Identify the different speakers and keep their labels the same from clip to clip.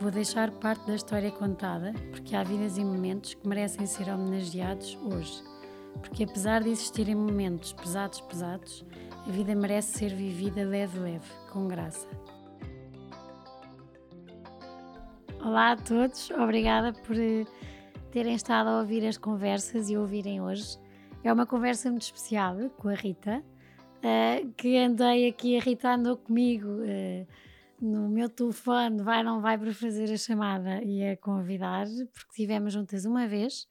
Speaker 1: Vou deixar parte da história contada, porque há vidas e momentos que merecem ser homenageados hoje. Porque apesar de existirem momentos pesados, pesados, a vida merece ser vivida leve, leve, com graça. Olá a todos, obrigada por eh, terem estado a ouvir as conversas e ouvirem hoje. É uma conversa muito especial com a Rita, uh, que andei aqui, a Rita andou comigo uh, no meu telefone, vai não vai para fazer a chamada e a convidar, porque estivemos juntas uma vez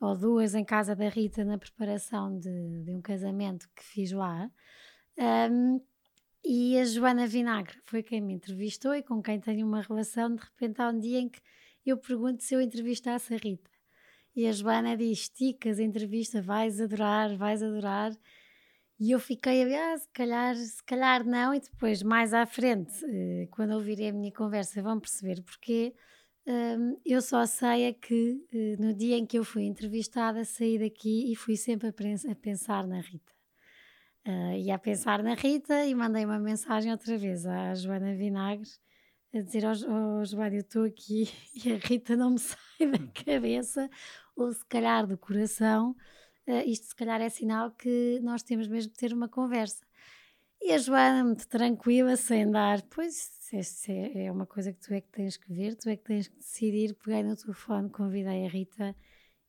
Speaker 1: ou duas em casa da Rita na preparação de, de um casamento que fiz lá. Um, e a Joana Vinagre foi quem me entrevistou e com quem tenho uma relação. De repente, há um dia em que eu pergunto se eu entrevistasse a Rita. E a Joana diz: Esticas a entrevista, vais adorar, vais adorar. E eu fiquei a ver, ah, se calhar, se calhar não. E depois, mais à frente, eh, quando ouvirem a minha conversa, vão perceber porque eu só sei é que eh, no dia em que eu fui entrevistada, saí daqui e fui sempre a pensar na Rita. Uh, e a pensar na Rita e mandei uma mensagem outra vez à Joana Vinagre a dizer ao, oh, Joana, eu estou aqui e a Rita não me sai da cabeça ou se calhar do coração, uh, isto se calhar é sinal que nós temos mesmo de ter uma conversa. E a Joana, muito tranquila, sem dar, pois é, é uma coisa que tu é que tens que ver, tu é que tens que decidir. Peguei no telefone, convidei a Rita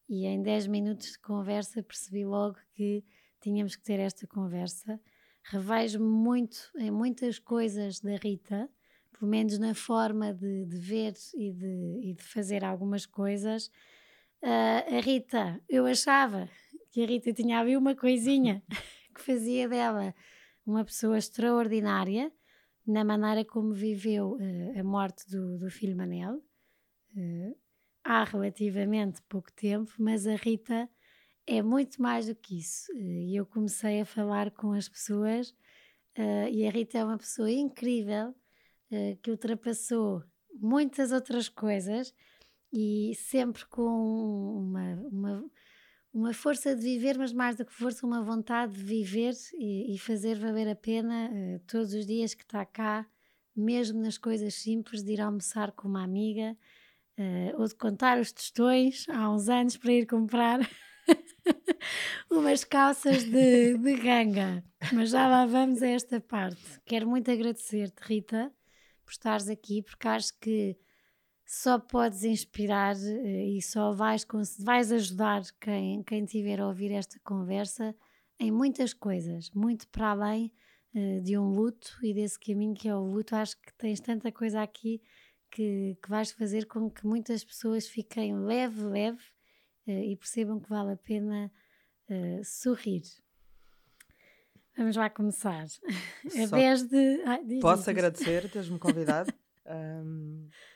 Speaker 1: e em 10 minutos de conversa percebi logo que tínhamos que ter esta conversa. Revejo-me muito em muitas coisas da Rita, pelo menos na forma de, de ver e de, e de, fazer algumas coisas. Uh, a Rita, eu achava que a Rita tinha ali uma coisinha que fazia dela uma pessoa extraordinária na maneira como viveu uh, a morte do, do filho Manel. Uh, há relativamente pouco tempo, mas a Rita é muito mais do que isso. Eh, e eu comecei a falar com as pessoas uh, e a Rita é uma pessoa incrível uh, que ultrapassou muitas outras coisas e sempre com uma, uma, uma força de viver, mas mais do que força, uma vontade de viver e, e fazer valer a pena uh, todos os dias que está cá, mesmo nas coisas simples, de ir almoçar com uma amiga. ou de contar os tostões há uns anos para ir comprar umas calças de, de ganga. Mas já lá vamos a esta parte. Quero muito agradecer-te, Rita, por estares aqui, porque acho que só podes inspirar eh, e só vais, vais ajudar quem, quem tiver a ouvir esta conversa em muitas coisas, muito para além uh, de um luto e desse caminho que é o luto. Acho que tens tanta coisa aqui que, que vais fazer com que muitas pessoas fiquem leve, leve uh, e percebam que vale a pena sorrir. Vamos lá começar. É desde.
Speaker 2: Ah, posso agradecer teres-me convidado. um,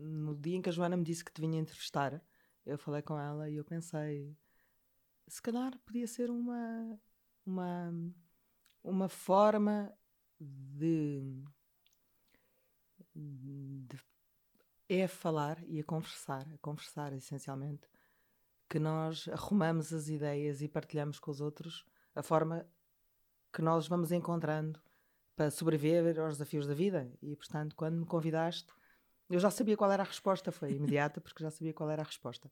Speaker 2: no dia em que a Joana me disse que te vinha entrevistar, eu falei com ela e eu pensei: se calhar podia ser uma, uma, uma forma de, de é a falar e a conversar, a conversar essencialmente, que nós arrumamos as ideias e partilhamos com os outros a forma que nós vamos encontrando para sobreviver aos desafios da vida. E, portanto, quando me convidaste, eu já sabia qual era a resposta, foi imediata, porque já sabia qual era a resposta.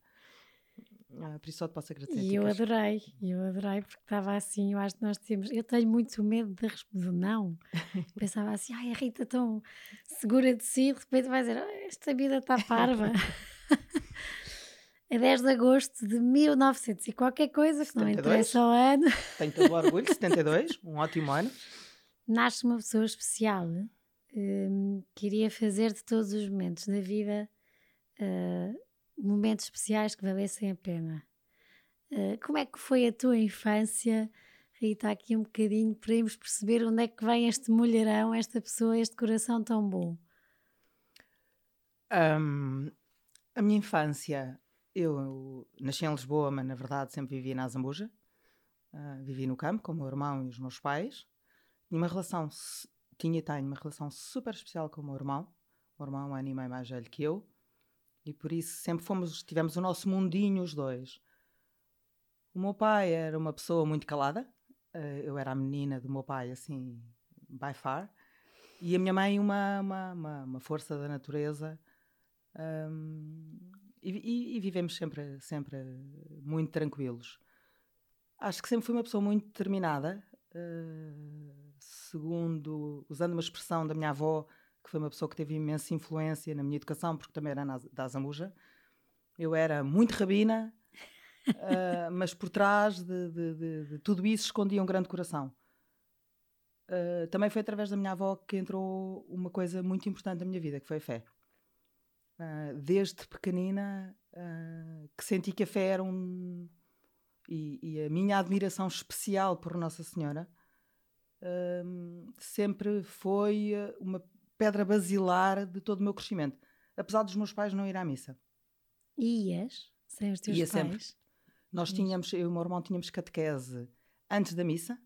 Speaker 2: Ah, por isso só te posso agradecer.
Speaker 1: E eu adorei, eu adorei, porque estava assim, eu acho que nós temos, eu tenho muito medo de responder não. Pensava assim, ai, a Rita tão segura de si, de repente vai dizer, esta vida está parva. é 10 de agosto de 1900 e qualquer coisa, que 72. não interessa o ano.
Speaker 2: Tenho todo o orgulho, 72, um ótimo ano.
Speaker 1: Nasce uma pessoa especial, um, queria fazer de todos os momentos da vida uh, momentos especiais que valessem a pena. Uh, como é que foi a tua infância? Rita, aqui um bocadinho para irmos perceber onde é que vem este mulherão, esta pessoa, este coração tão bom.
Speaker 2: Um, a minha infância eu nasci em Lisboa, mas na verdade sempre vivi na Azambuja. Uh, vivi no campo com o meu irmão e os meus pais. Tinha uma relação, tinha e tenho uma relação super especial com o meu irmão. O meu irmão é um ano e meio mais velho que eu. E por isso sempre fomos, tivemos o nosso mundinho os dois. O meu pai era uma pessoa muito calada. Uh, eu era a menina do meu pai, assim, by far. E a minha mãe, uma, uma, uma, uma força da natureza. Um, e, e, e, vivemos sempre, sempre muito tranquilos. Acho que sempre fui uma pessoa muito determinada, uh, segundo, usando uma expressão da minha avó, que foi uma pessoa que teve imensa influência na minha educação, porque também era na, da Zambuja. Eu era muito rabina, uh, mas por trás de, de, de, de, tudo isso escondia um grande coração. Uh, também foi através da minha avó que entrou uma coisa muito importante na minha vida, que foi a fé. Uh, desde pequenina que senti que a fé era um. E, e a minha admiração especial por Nossa Senhora sempre foi uma pedra basilar de todo o meu crescimento, apesar dos meus pais não ir à missa.
Speaker 1: Ias sem os teus Ia pais? Sempre.
Speaker 2: Nós tínhamos, eu e o meu irmão tínhamos catequese antes da missa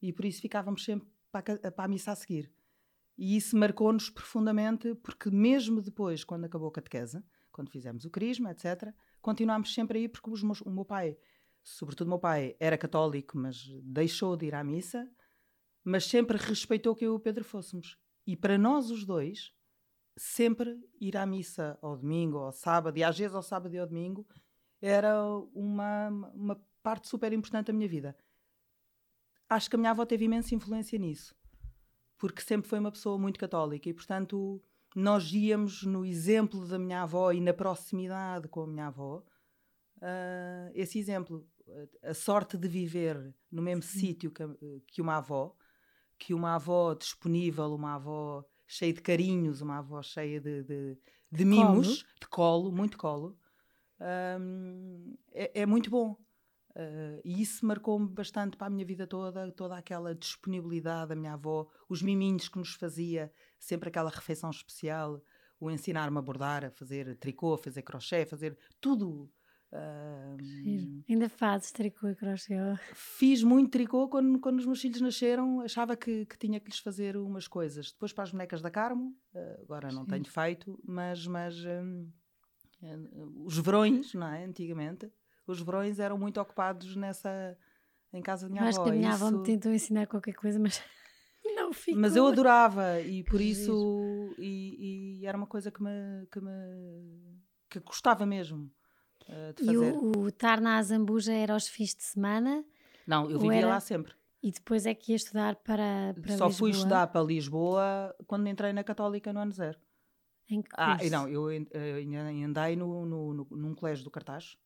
Speaker 2: e por isso ficávamos sempre para a, para a missa a seguir. E isso marcou-nos profundamente, porque mesmo depois, quando acabou a catequese, quando fizemos o crisma, etc., continuámos sempre aí, porque meus, o meu pai, sobretudo o meu pai, era católico, mas deixou de ir à missa, mas sempre respeitou que eu e o Pedro fôssemos. E para nós os dois, sempre ir à missa ao domingo, ao sábado, e às vezes ao sábado e ao domingo, era uma, uma parte super importante da minha vida. Acho que a minha avó teve imensa influência nisso, porque sempre foi uma pessoa muito católica e, portanto, nós íamos no exemplo da minha avó e na proximidade com a minha avó, uh, esse exemplo, a sorte de viver no mesmo sítio que, que uma avó, que uma avó disponível, uma avó cheia de carinhos, uma avó cheia de, de, de mimos, colo. de colo, muito colo, um, é, é, muito bom. Uh, e isso marcou-me bastante para a minha vida toda, toda aquela disponibilidade da minha avó, os miminhos que nos fazia, sempre aquela refeição especial, o ensinar-me a bordar, a fazer tricô, a fazer crochê, a fazer tudo.
Speaker 1: Ainda fazes tricô e crochê?
Speaker 2: Fiz muito tricô quando, quando os meus filhos nasceram, achava que, que tinha que lhes fazer umas coisas. Depois para as bonecas da Carmo, uh, agora não Sim. tenho feito, mas, mas um, os verões, não é? Antigamente, os verões eram muito ocupados nessa em casa da minha
Speaker 1: acho
Speaker 2: avó.
Speaker 1: Acho que a minha isso... avó me tentou ensinar qualquer coisa, mas não ficou.
Speaker 2: Mas eu adorava e por isso e, e, era uma coisa que me que me que gostava mesmo uh, de fazer.
Speaker 1: E o, o estar na Azambuja era aos fins de semana?
Speaker 2: Não, eu vivia era... lá sempre.
Speaker 1: E depois é que ia estudar para, para
Speaker 2: Só
Speaker 1: Lisboa?
Speaker 2: fui estudar para Lisboa quando entrei na Católica no ano zero.
Speaker 1: Em que
Speaker 2: ah, não, eu andei no, no, no, num colégio do Cartaz.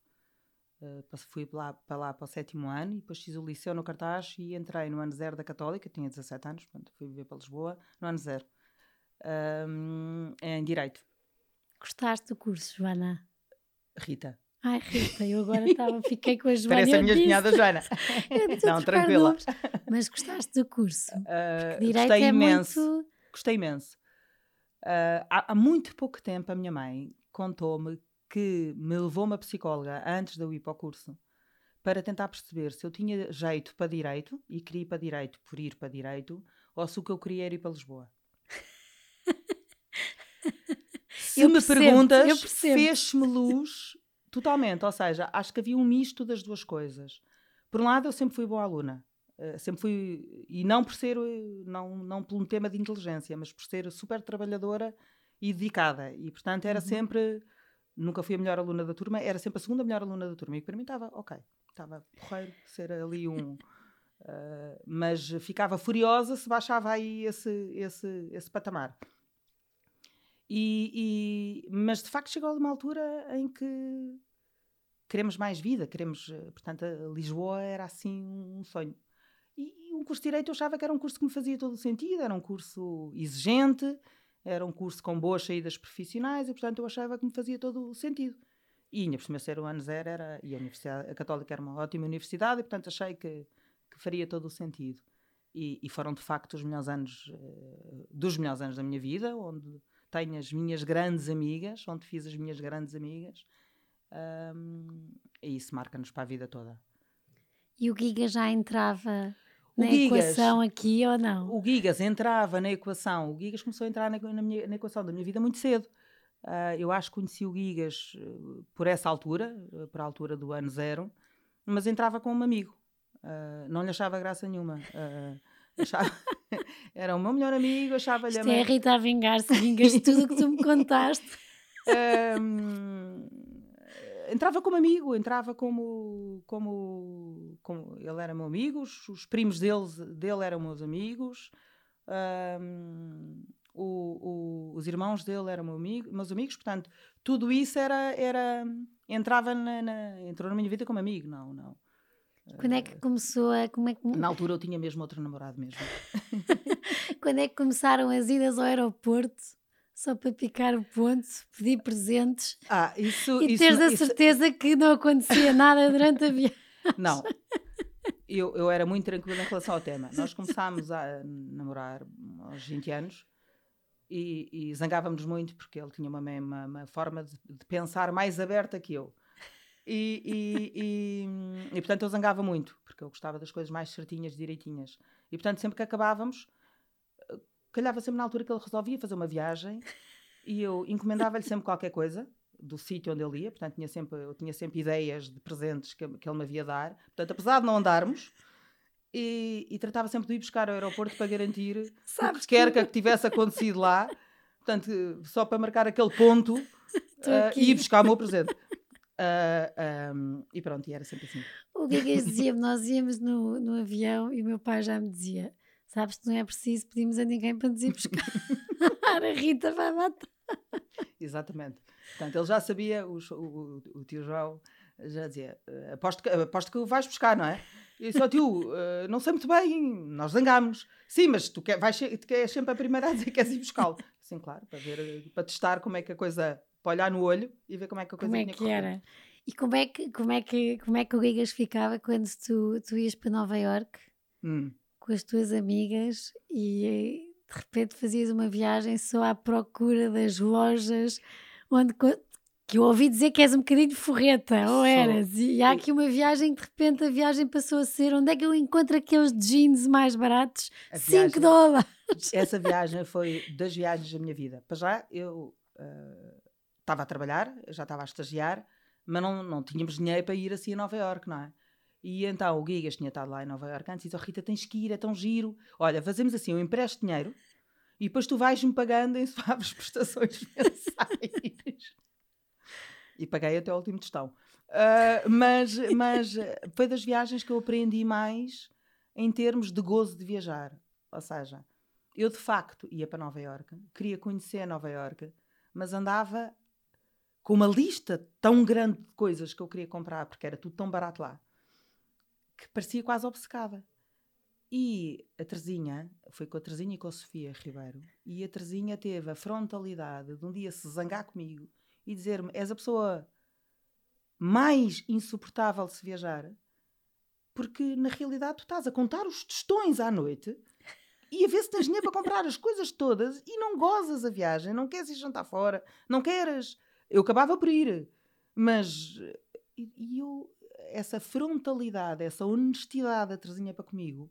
Speaker 2: Uh, fui lá, para lá para o sétimo ano e depois fiz o liceu no Cartaz e entrei no ano zero da Católica, tinha 17 anos, portanto fui viver para Lisboa no ano zero, um, em Direito.
Speaker 1: Gostaste do curso, Joana?
Speaker 2: Rita.
Speaker 1: Ai, Rita, eu agora estava, fiquei com a Joana. Parece
Speaker 2: a minha cunhada Joana. Não, tranquila.
Speaker 1: Mas gostaste do curso?
Speaker 2: Uh, direito gostei é imenso. Muito... Gostei imenso. Uh, há, há, muito pouco tempo a minha mãe contou-me que me levou uma psicóloga antes de eu ir para o curso para tentar perceber se eu tinha jeito para direito e queria ir para direito por ir para direito ou se o que eu queria era ir para Lisboa. se eu me percebo, perguntas, fez-me luz totalmente. Ou seja, acho que havia um misto das duas coisas. Por um lado, eu sempre fui boa aluna. Eh, sempre fui, e não por ser, eh, não, não por um tema de inteligência, mas por ser super trabalhadora e dedicada. E, portanto, era uhum. sempre, nunca fui a melhor aluna da turma, era sempre a segunda melhor aluna da turma. E para mim estava, ok, estava porreiro ser ali um. Uh, mas ficava furiosa se baixava aí esse, esse, esse patamar. E, e, mas de facto chegou a uma altura em que queremos mais vida, queremos, portanto, Lisboa era assim um sonho. E, e um curso de Direito eu achava que era um curso que me fazia todo o sentido, era um curso exigente, era um curso com boas saídas profissionais e, portanto, eu achava que me fazia todo o sentido. E ainda por cima ser o ano zero era, e a, universidade, a Católica era uma ótima universidade e, portanto, achei que, que faria todo o sentido. E, e foram, de facto, os melhores anos, uh, dos melhores anos da minha vida, onde tenho as minhas grandes amigas, onde fiz as minhas grandes amigas. Um, e isso marca-nos para a vida toda.
Speaker 1: E o Giga já entrava na Gigas, equação aqui ou não?
Speaker 2: O Gigas entrava na equação. O Gigas começou a entrar na, na, minha, na equação da minha vida muito cedo. Uh, eu acho que conheci o Gigas uh, por essa altura, uh, por a altura do ano zero, mas entrava com um amigo. não lhe achava graça nenhuma. Achava... Era o meu melhor amigo, achava-lhe.
Speaker 1: Isto é a Rita a vingar-se, vingas tudo o que tu me contaste.
Speaker 2: um, entrava como amigo, entrava como, como, como ele era meu amigo, os, os primos deles, dele eram meus amigos, um, o, o, os irmãos dele eram meu amigo, meus amigos, portanto, tudo isso era, era entrava na, na, entrou na minha vida como amigo, não, não.
Speaker 1: Quando é que começou a. Como é que...
Speaker 2: Na altura eu tinha mesmo outro namorado mesmo.
Speaker 1: Quando é que começaram as idas ao aeroporto? só para picar o ponto, pedir presentes
Speaker 2: ah, isso,
Speaker 1: e
Speaker 2: isso,
Speaker 1: teres a
Speaker 2: isso,
Speaker 1: certeza que não acontecia nada durante a viagem.
Speaker 2: Não, eu, eu era muito tranquila em relação ao tema. Nós começámos a namorar aos 20 anos e, e zangávamos muito porque ele tinha uma, uma, uma forma de, de, pensar mais aberta que eu. E, e, e, e, portanto eu zangava muito porque eu gostava das coisas mais certinhas, direitinhas. E portanto sempre que acabávamos calhava sempre na altura que ele resolvia fazer uma viagem e eu encomendava-lhe sempre qualquer coisa do sítio onde ele ia, portanto tinha sempre, eu tinha sempre ideias de presentes que, que ele me havia dar. Portanto, apesar de não andarmos, e, e, tratava sempre de ir buscar ao aeroporto para garantir Sabes que quer que tivesse acontecido lá, portanto, só para marcar aquele ponto uh, e ir buscar o meu presente. Uh, ah, um, e pronto, e era sempre assim.
Speaker 1: O que é que dizia-me? Nós íamos no, no avião e o meu pai já me dizia: Sabes que não é preciso pedimos a ninguém para nos ir buscar. a Rita vai matar.
Speaker 2: Exatamente. Portanto, ele já sabia, o, o, o tio João já dizia: eh, aposto que, aposto que o vais buscar, não é? E disse: oh, tio, uh, não sei muito bem, nós zangámos. Sim, mas tu, quer, vais, tu queres sempre a primeira a dizer que queres ir buscá-lo. Sim, claro, para, ver, para testar como é que a coisa, para olhar no olho e ver como é que a coisa
Speaker 1: como é que era. E como é que, como é que, como é que o Gigas ficava quando tu, tu ias para Nova York? Hum com as tuas amigas e de repente fazias uma viagem só à procura das lojas onde que eu ouvi dizer que és um bocadinho forreta, ou eras, e há aqui uma viagem que de repente a viagem passou a ser onde é que eu encontro aqueles jeans mais baratos? 5 dólares!
Speaker 2: Essa viagem foi das viagens da minha vida. Para já eu estava a trabalhar, já estava a estagiar, mas não, não tínhamos dinheiro para ir assim a Nova Iorque, não é? E então o Gigas tinha estado lá em Nova Iorque antes e disse: oh, Rita, tens que ir, é tão giro. Olha, fazemos assim: eu empresto dinheiro e depois tu vais-me pagando em suaves prestações mensais. e paguei até o último tostão. Uh, mas, mas foi das viagens que eu aprendi mais em termos de gozo de viajar. Ou seja, eu de facto ia para Nova Iorque, queria conhecer Nova Iorque, mas andava com uma lista tão grande de coisas que eu queria comprar, porque era tudo tão barato lá que parecia quase obcecada. E a Terezinha, foi com a Terezinha e com a Sofia Ribeiro, e a Terezinha teve a frontalidade de um dia se zangar comigo e dizer-me: És a pessoa mais insuportável de se viajar, porque na realidade tu estás a contar os tostões à noite e a ver se tens dinheiro para comprar as coisas todas e não gozas a viagem, não queres ir jantar fora, não queres. Eu acabava por ir, mas. E, eu essa frontalidade, essa honestidade da Terezinha para comigo,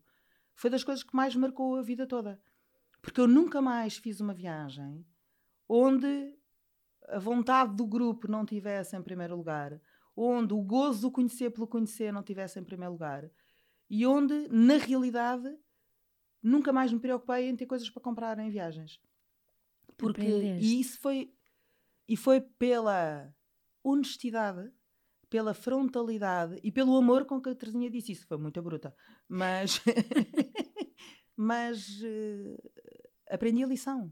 Speaker 2: foi das coisas que mais marcou a vida toda. Porque eu nunca mais fiz uma viagem onde a vontade do grupo não tivesse em primeiro lugar, onde o gozo do conhecer pelo conhecer não tivesse em primeiro lugar, e onde, na realidade, nunca mais me preocupei em ter coisas para comprar em viagens. Porque e isso foi e foi pela honestidade pela frontalidade e pelo amor com que a Terezinha disse isso. Foi muito bruta. Mas, mas uh, aprendi a lição.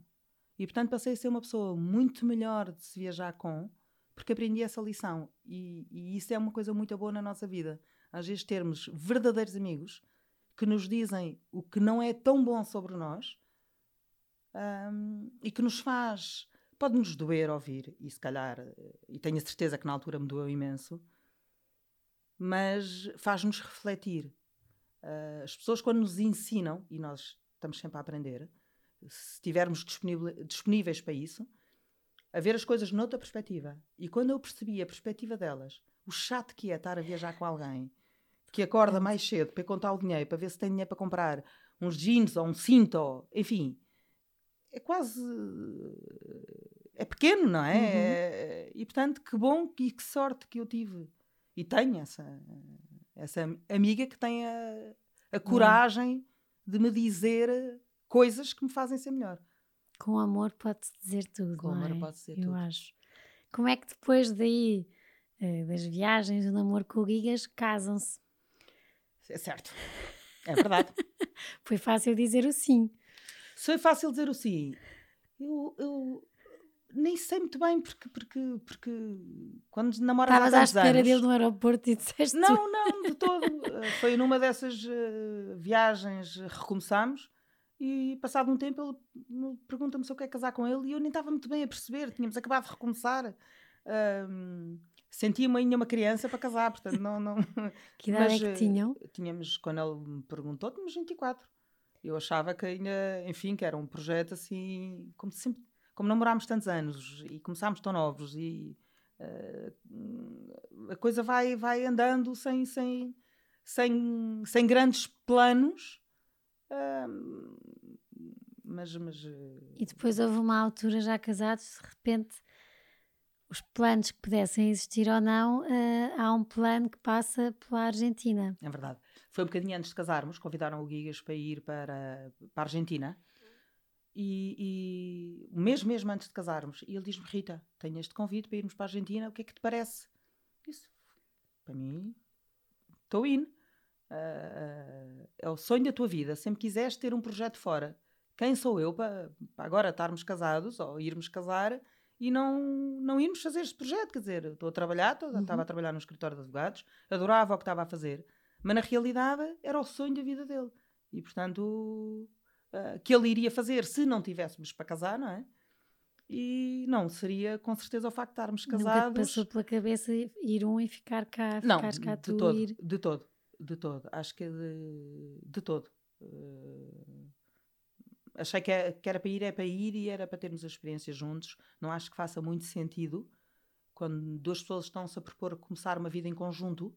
Speaker 2: E portanto passei a ser uma pessoa muito melhor de se viajar com, porque aprendi essa lição. E, e isso é uma coisa muito boa na nossa vida. Às vezes termos verdadeiros amigos que nos dizem o que não é tão bom sobre nós um, e que nos faz pode-nos doer ouvir, e se calhar, eh, e tenho a certeza que na altura me doeu imenso, mas faz-nos refletir. Uh, as pessoas, quando nos ensinam, e nós estamos sempre a aprender, se estivermos disponíveis para isso, a ver as coisas noutra perspectiva. E quando eu percebi a perspectiva delas, o chato que é estar a viajar com alguém que acorda mais cedo para contar o dinheiro, para ver se tem dinheiro para comprar uns jeans ou um cinto, enfim, é quase. É pequeno, não é? Uhum. E portanto, que bom e que sorte que eu tive. E tenho essa, essa amiga que tem a, a coragem uhum. de me dizer coisas que me fazem ser melhor.
Speaker 1: Com amor pode-se dizer tudo.
Speaker 2: Com amor
Speaker 1: é?
Speaker 2: pode-se dizer
Speaker 1: eu
Speaker 2: tudo.
Speaker 1: Eu acho. Como é que depois daí, eh, das viagens, do namoro com o Gigas, casam-se?
Speaker 2: É certo. É verdade.
Speaker 1: Foi fácil dizer o sim.
Speaker 2: Foi fácil dizer o sim. Eu, eu nem sei muito bem, porque, porque, porque quando namoras
Speaker 1: Estavas à espera anos, dele no aeroporto e disseste.
Speaker 2: Não, não, de todo. Eh, foi numa dessas uh, viagens, recomeçámos e passado um tempo ele pergunta-me se eu quero casar com ele e eu nem estava muito bem a perceber. Tínhamos acabado de recomeçar. Um, sentia-me ainda uma criança para casar, portanto não... não...
Speaker 1: Que idade Mas, é que tinham?
Speaker 2: Tínhamos, quando ele me perguntou, tínhamos 24. Eu achava que ainda, enfim, que era um projeto assim, como sempre, como namorámos tantos anos e começámos tão novos e uh, a coisa vai, vai andando sem, sem, sem, sem grandes planos. Uh, mas, mas,
Speaker 1: e depois houve uma altura já casados, de repente os planos que pudessem existir ou não, uh, há um plano que passa pela Argentina.
Speaker 2: É verdade. Foi um bocadinho antes de casarmos, convidaram o Guigas para ir para, para a Argentina. E, e mesmo, mesmo antes de casarmos, e ele diz-me: Rita, tenho este convite para irmos para a Argentina, o que é que te parece? Disse: Para mim, estou in. Uh, é o sonho da tua vida. Sempre quiseste ter um projeto fora. Quem sou eu para, para agora estarmos casados ou irmos casar e não, não irmos fazer este projeto. Quer dizer, estou a trabalhar, uhum. estava a trabalhar no escritório de advogados, adorava o que estava a fazer, mas na realidade era o sonho da vida dele. E portanto, uh, que ele iria fazer se não tivéssemos para casar, não é? E não, seria com certeza o facto de estarmos casados. Nunca
Speaker 1: passou pela cabeça ir um e ficar cá,
Speaker 2: não,
Speaker 1: ficar cá
Speaker 2: de
Speaker 1: tu
Speaker 2: todo,
Speaker 1: ir.
Speaker 2: De todo, de todo. Acho que é de, de todo. Uh, achei que, é, que era para ir, é para ir e era para termos a experiência juntos. Não acho que faça muito sentido quando duas pessoas estão-se a propor começar uma vida em conjunto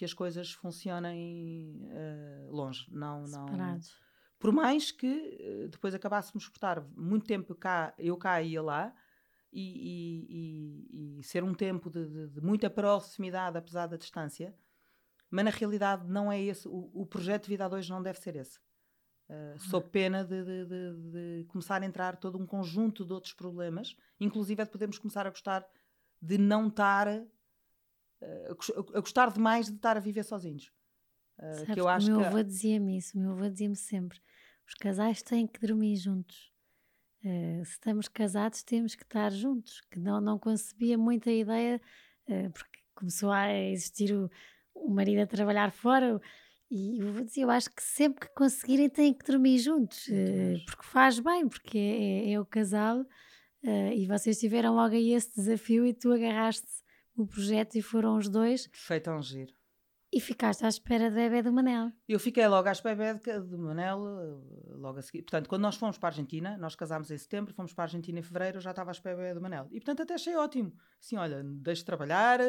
Speaker 2: que as coisas funcionem uh, longe. Não,
Speaker 1: Separados.
Speaker 2: não. Por mais que uh, depois acabássemos por estar muito tempo cá, eu cá e lá, e, e, e, e ser um tempo de, de, de, muita proximidade, apesar da distância, mas na realidade não é esse. O, o projeto de vida a dois não deve ser esse. Uh, sob pena de, de, de, de, começar a entrar todo um conjunto de outros problemas, inclusive é de podermos começar a gostar de não estar uh, a gostar demais de estar a viver sozinhos.
Speaker 1: Uh, Sabes que eu acho o meu que... avô dizia-me isso, o meu avô dizia-me sempre: os casais têm que dormir juntos. Uh, se estamos casados, temos que estar juntos. Que não, não concebia muita ideia, porque começou a existir o, o marido a trabalhar fora e eu vou dizer, eu acho que sempre que conseguirem têm que dormir juntos, uh, porque faz bem, porque é, é, é o casal uh, e vocês tiveram logo aí esse desafio e tu agarraste o projeto e foram os dois.
Speaker 2: Feito um giro.
Speaker 1: E ficaste à espera do bebê do Manel.
Speaker 2: Eu fiquei logo à espera do Manel, eh, logo a seguir. Portanto, quando nós fomos para a Argentina, nós casámos em setembro, fomos para a Argentina em fevereiro, eu já estava à espera do bebê do Manel. E portanto até achei ótimo. Assim, olha, deixe de trabalhar,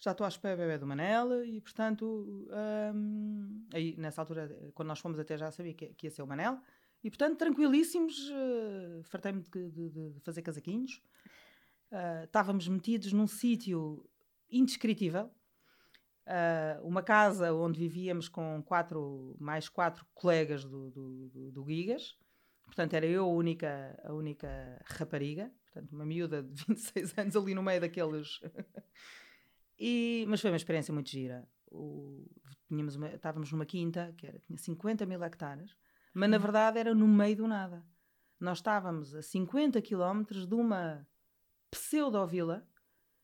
Speaker 2: já estou à espera bebê do Manel e, portanto, um, aí nessa altura, quando nós fomos até já sabia que, que ia ser o Manel. E, portanto, tranquilíssimos, uh, fartei-me de, de, de, fazer casaquinhos. Uh, estávamos metidos num sítio indescritível. Uh, uma casa onde vivíamos com quatro, mais quatro colegas do, do, do, do Gigas. Portanto, era eu a única, a única rapariga. Portanto, uma miúda de 26 anos ali no meio daqueles E, mas foi uma experiência muito gira. O, tínhamos uma, estávamos numa quinta que era, tinha 50 mil hectares, mas na verdade era no meio do nada. Nós estávamos a 50 quilómetros de uma pseudo-vila,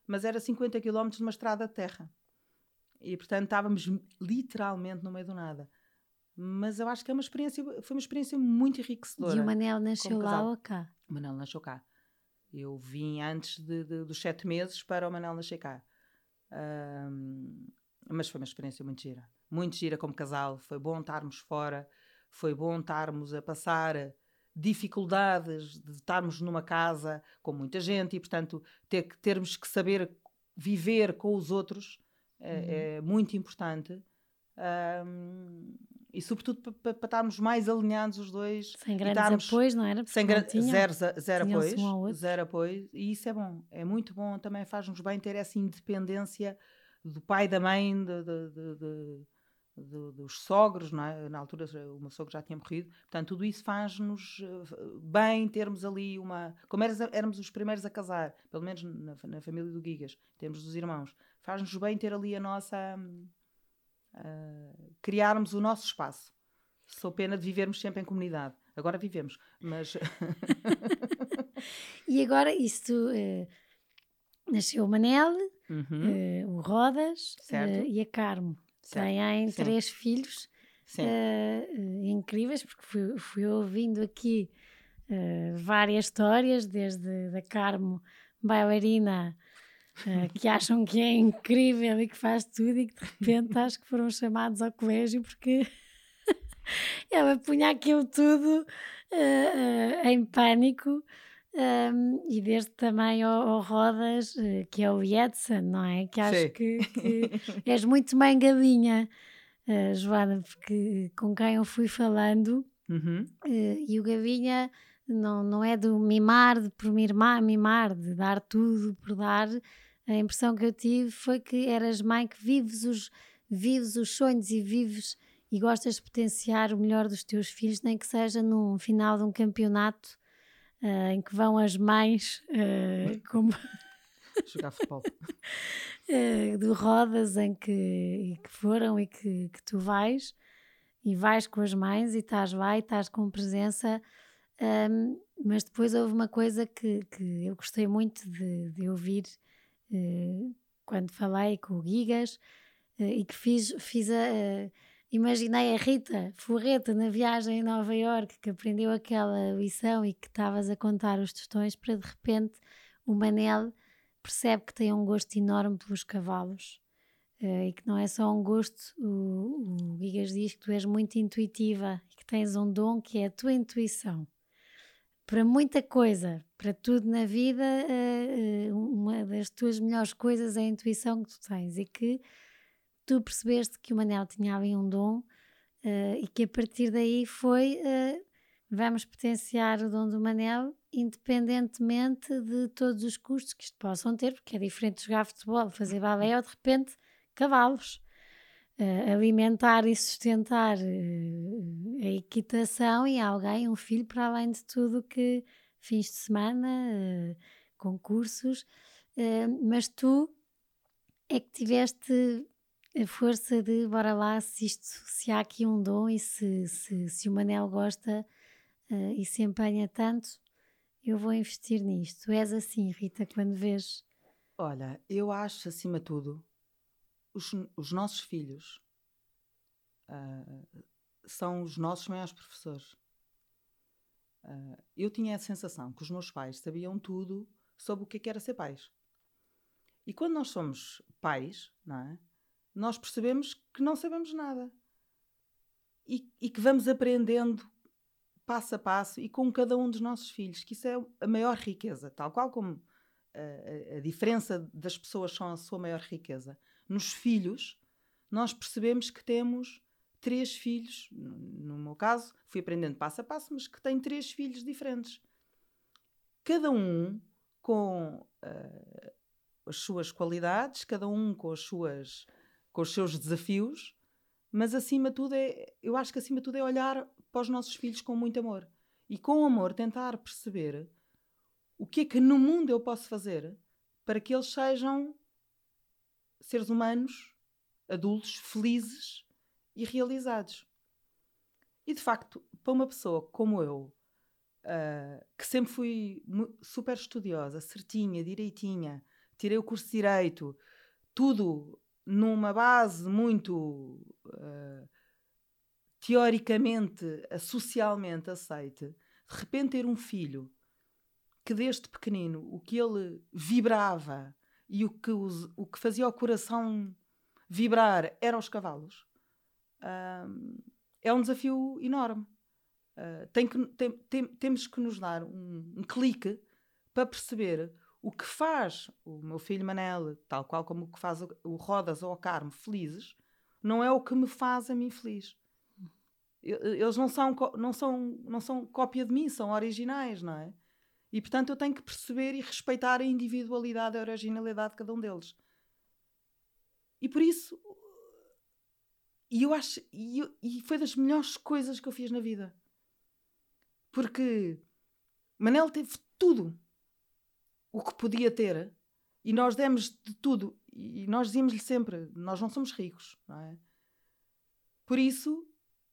Speaker 2: mas era 50 quilómetros de uma estrada de terra. E portanto estávamos literalmente no meio do nada. Mas eu acho que é uma experiência, foi uma experiência muito enriquecedora.
Speaker 1: E o Manel nasceu lá ou cá?
Speaker 2: O Manel nasceu cá. Eu vim antes de, de, dos sete meses para o Manel nascer cá. Um, mas foi uma experiência muito gira. Muito gira como casal. Foi bom estarmos fora, foi bom estarmos a passar dificuldades de estarmos numa casa com muita gente e, portanto, ter que, termos que saber viver com os outros é, uhum. é muito importante. Um, e sobretudo para pa, estarmos mais alinhados os dois.
Speaker 1: Sem grandes apoios, não era?
Speaker 2: sem tinham, zero, zero apoios. Um zero apoio. E isso é bom. É muito bom. Também faz-nos bem ter essa independência do pai da mãe, de, de, de, de, dos sogros, é? na altura o meu sogro já tinha morrido, portanto tudo isso faz-nos eh, bem termos ali uma, como éramos os primeiros a casar, pelo menos na, na família do Gigas, temos dos irmãos, faz-nos bem ter ali a nossa, uh, criarmos o nosso espaço. Sou pena de vivermos sempre em comunidade. Agora vivemos, mas...
Speaker 1: e agora isto... Uh, nasceu o Manel, uhum. uh, o Rodas e a Carmo. Têm três filhos uh, incríveis, porque fui, fui ouvindo aqui uh, várias histórias, desde da Carmo, bailarina, uh, que acham que é incrível e que faz tudo, e que de repente acho que foram chamados ao colégio porque ela punha aquilo tudo em pânico. Um, e desde também ao, ao Rodas, que é o Edson, não é? Que acho que, que, és muito mãe galinha, uh, Joana, porque com quem eu fui falando, uhum. uh, e o Gavinha não, não é do mimar, de por mimar, mimar, de dar tudo por dar. A impressão que eu tive foi que eras mãe que vives os, vives os sonhos e vives e gostas de potenciar o melhor dos teus filhos, nem que seja no final de um campeonato uh, em que vão as mães uh, como
Speaker 2: jogar futebol.
Speaker 1: Uh, de rodas em que, que foram e que, que, tu vais e vais com as mães e estás lá e estás com presença. Um, mas depois houve uma coisa que, que eu gostei muito de, de ouvir quando falei com o Gigas e que fiz, fiz a Imaginei a Rita Forreta na viagem em Nova York que aprendeu aquela lição e que estavas a contar os tostões para de repente o Manel percebe que tem um gosto enorme pelos cavalos uh, e que não é só um gosto, o, o Gigas diz que tu és muito intuitiva e que tens um dom que é a tua intuição. Para muita coisa, para tudo na vida, uh, uma das tuas melhores coisas é a intuição que tu tens e que tu percebeste que o Manel tinha ali um dom uh, e que a partir daí foi uh, vamos potenciar o dom do Manel independentemente de todos os custos que isto possam ter, porque é diferente jogar futebol, fazer balé ou de repente cavalos. Uh, alimentar e sustentar a equitação e alguém, um filho, para além de tudo que fins de semana, concursos, mas tu é que tiveste a força de bora lá, se, isto, se há aqui um dom e se, se, se o Manel gosta uh, e se empenha tanto, eu vou investir nisto. Tu és assim, Rita, quando vês.
Speaker 2: Olha, eu acho, acima de tudo, os, os nossos filhos uh, são os nossos maiores professores. Uh, eu tinha a sensação que os meus pais sabiam tudo sobre o que é era ser pais. E quando nós somos pais, não é? Nós percebemos que não sabemos nada e, e, que vamos aprendendo passo a passo e com cada um dos nossos filhos, que isso é a maior riqueza, tal qual como a, a, a diferença das pessoas são a sua maior riqueza. Nos filhos, nós percebemos que temos três filhos, no meu caso, fui aprendendo passo a passo, mas que tem três filhos diferentes. Cada um com uh, as suas qualidades, cada um com as suas com os seus desafios, mas acima de tudo é, eu acho que acima de tudo é olhar para os nossos filhos com muito amor e com amor tentar perceber o que é que no mundo eu posso fazer para que eles sejam seres humanos, adultos, felizes e realizados. E de facto, para uma pessoa como eu, uh, que sempre fui super estudiosa, certinha, direitinha, tirei o curso de Direito, tudo numa base muito uh, teoricamente, socialmente aceite, de repente ter um filho que desde pequenino o que ele vibrava e o que, os, o que fazia o coração vibrar eram os cavalos, uh, é um desafio enorme. uh, tem que, tem, tem, temos que nos dar um, um clique para perceber o que faz o meu filho Manel, tal qual como o que faz o, Rodas ou o Carmo felizes, não é o que me faz a mim feliz. Eles não são, não, são, não são cópia de mim, são originais, não é? E portanto eu tenho que perceber e respeitar a individualidade a originalidade de cada um deles. E por isso, e eu acho, e, e foi das melhores coisas que eu fiz na vida. Porque Manel teve tudo o que podia ter e nós demos de tudo e nós dizíamos-lhe sempre: nós não somos ricos, não é? Por isso,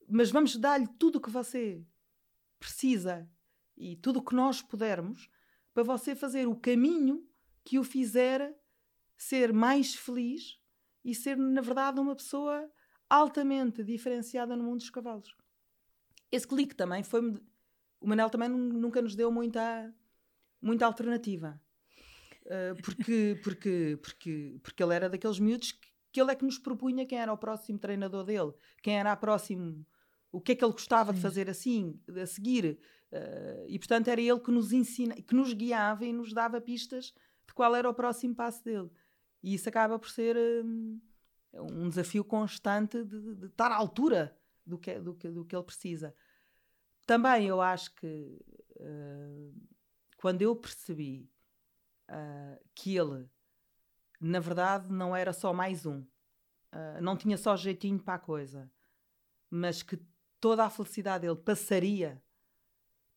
Speaker 2: mas vamos dar-lhe tudo o que você precisa e tudo o que nós pudermos para você fazer o caminho que o fizera ser mais feliz e ser, na verdade, uma pessoa altamente diferenciada no mundo dos cavalos. Esse clique também foi. O Manel também nunca nos deu muita, muita alternativa. Uh, porque, porque, porque, porque ele era daqueles miúdos que, que ele é que nos propunha quem era o próximo treinador dele, quem era a próximo, o que é que ele gostava Sim. de fazer assim, a seguir. Uh, e portanto era ele que nos ensina, que nos guiava e nos dava pistas de qual era o próximo passo dele. E isso acaba por ser um, um desafio constante de, de, estar à altura do que, do, que, do que ele precisa. Também eu acho que uh, quando eu percebi uh, que ele, na verdade, não era só mais um. Uh, não tinha só jeitinho para a coisa, mas que toda a felicidade dele passaria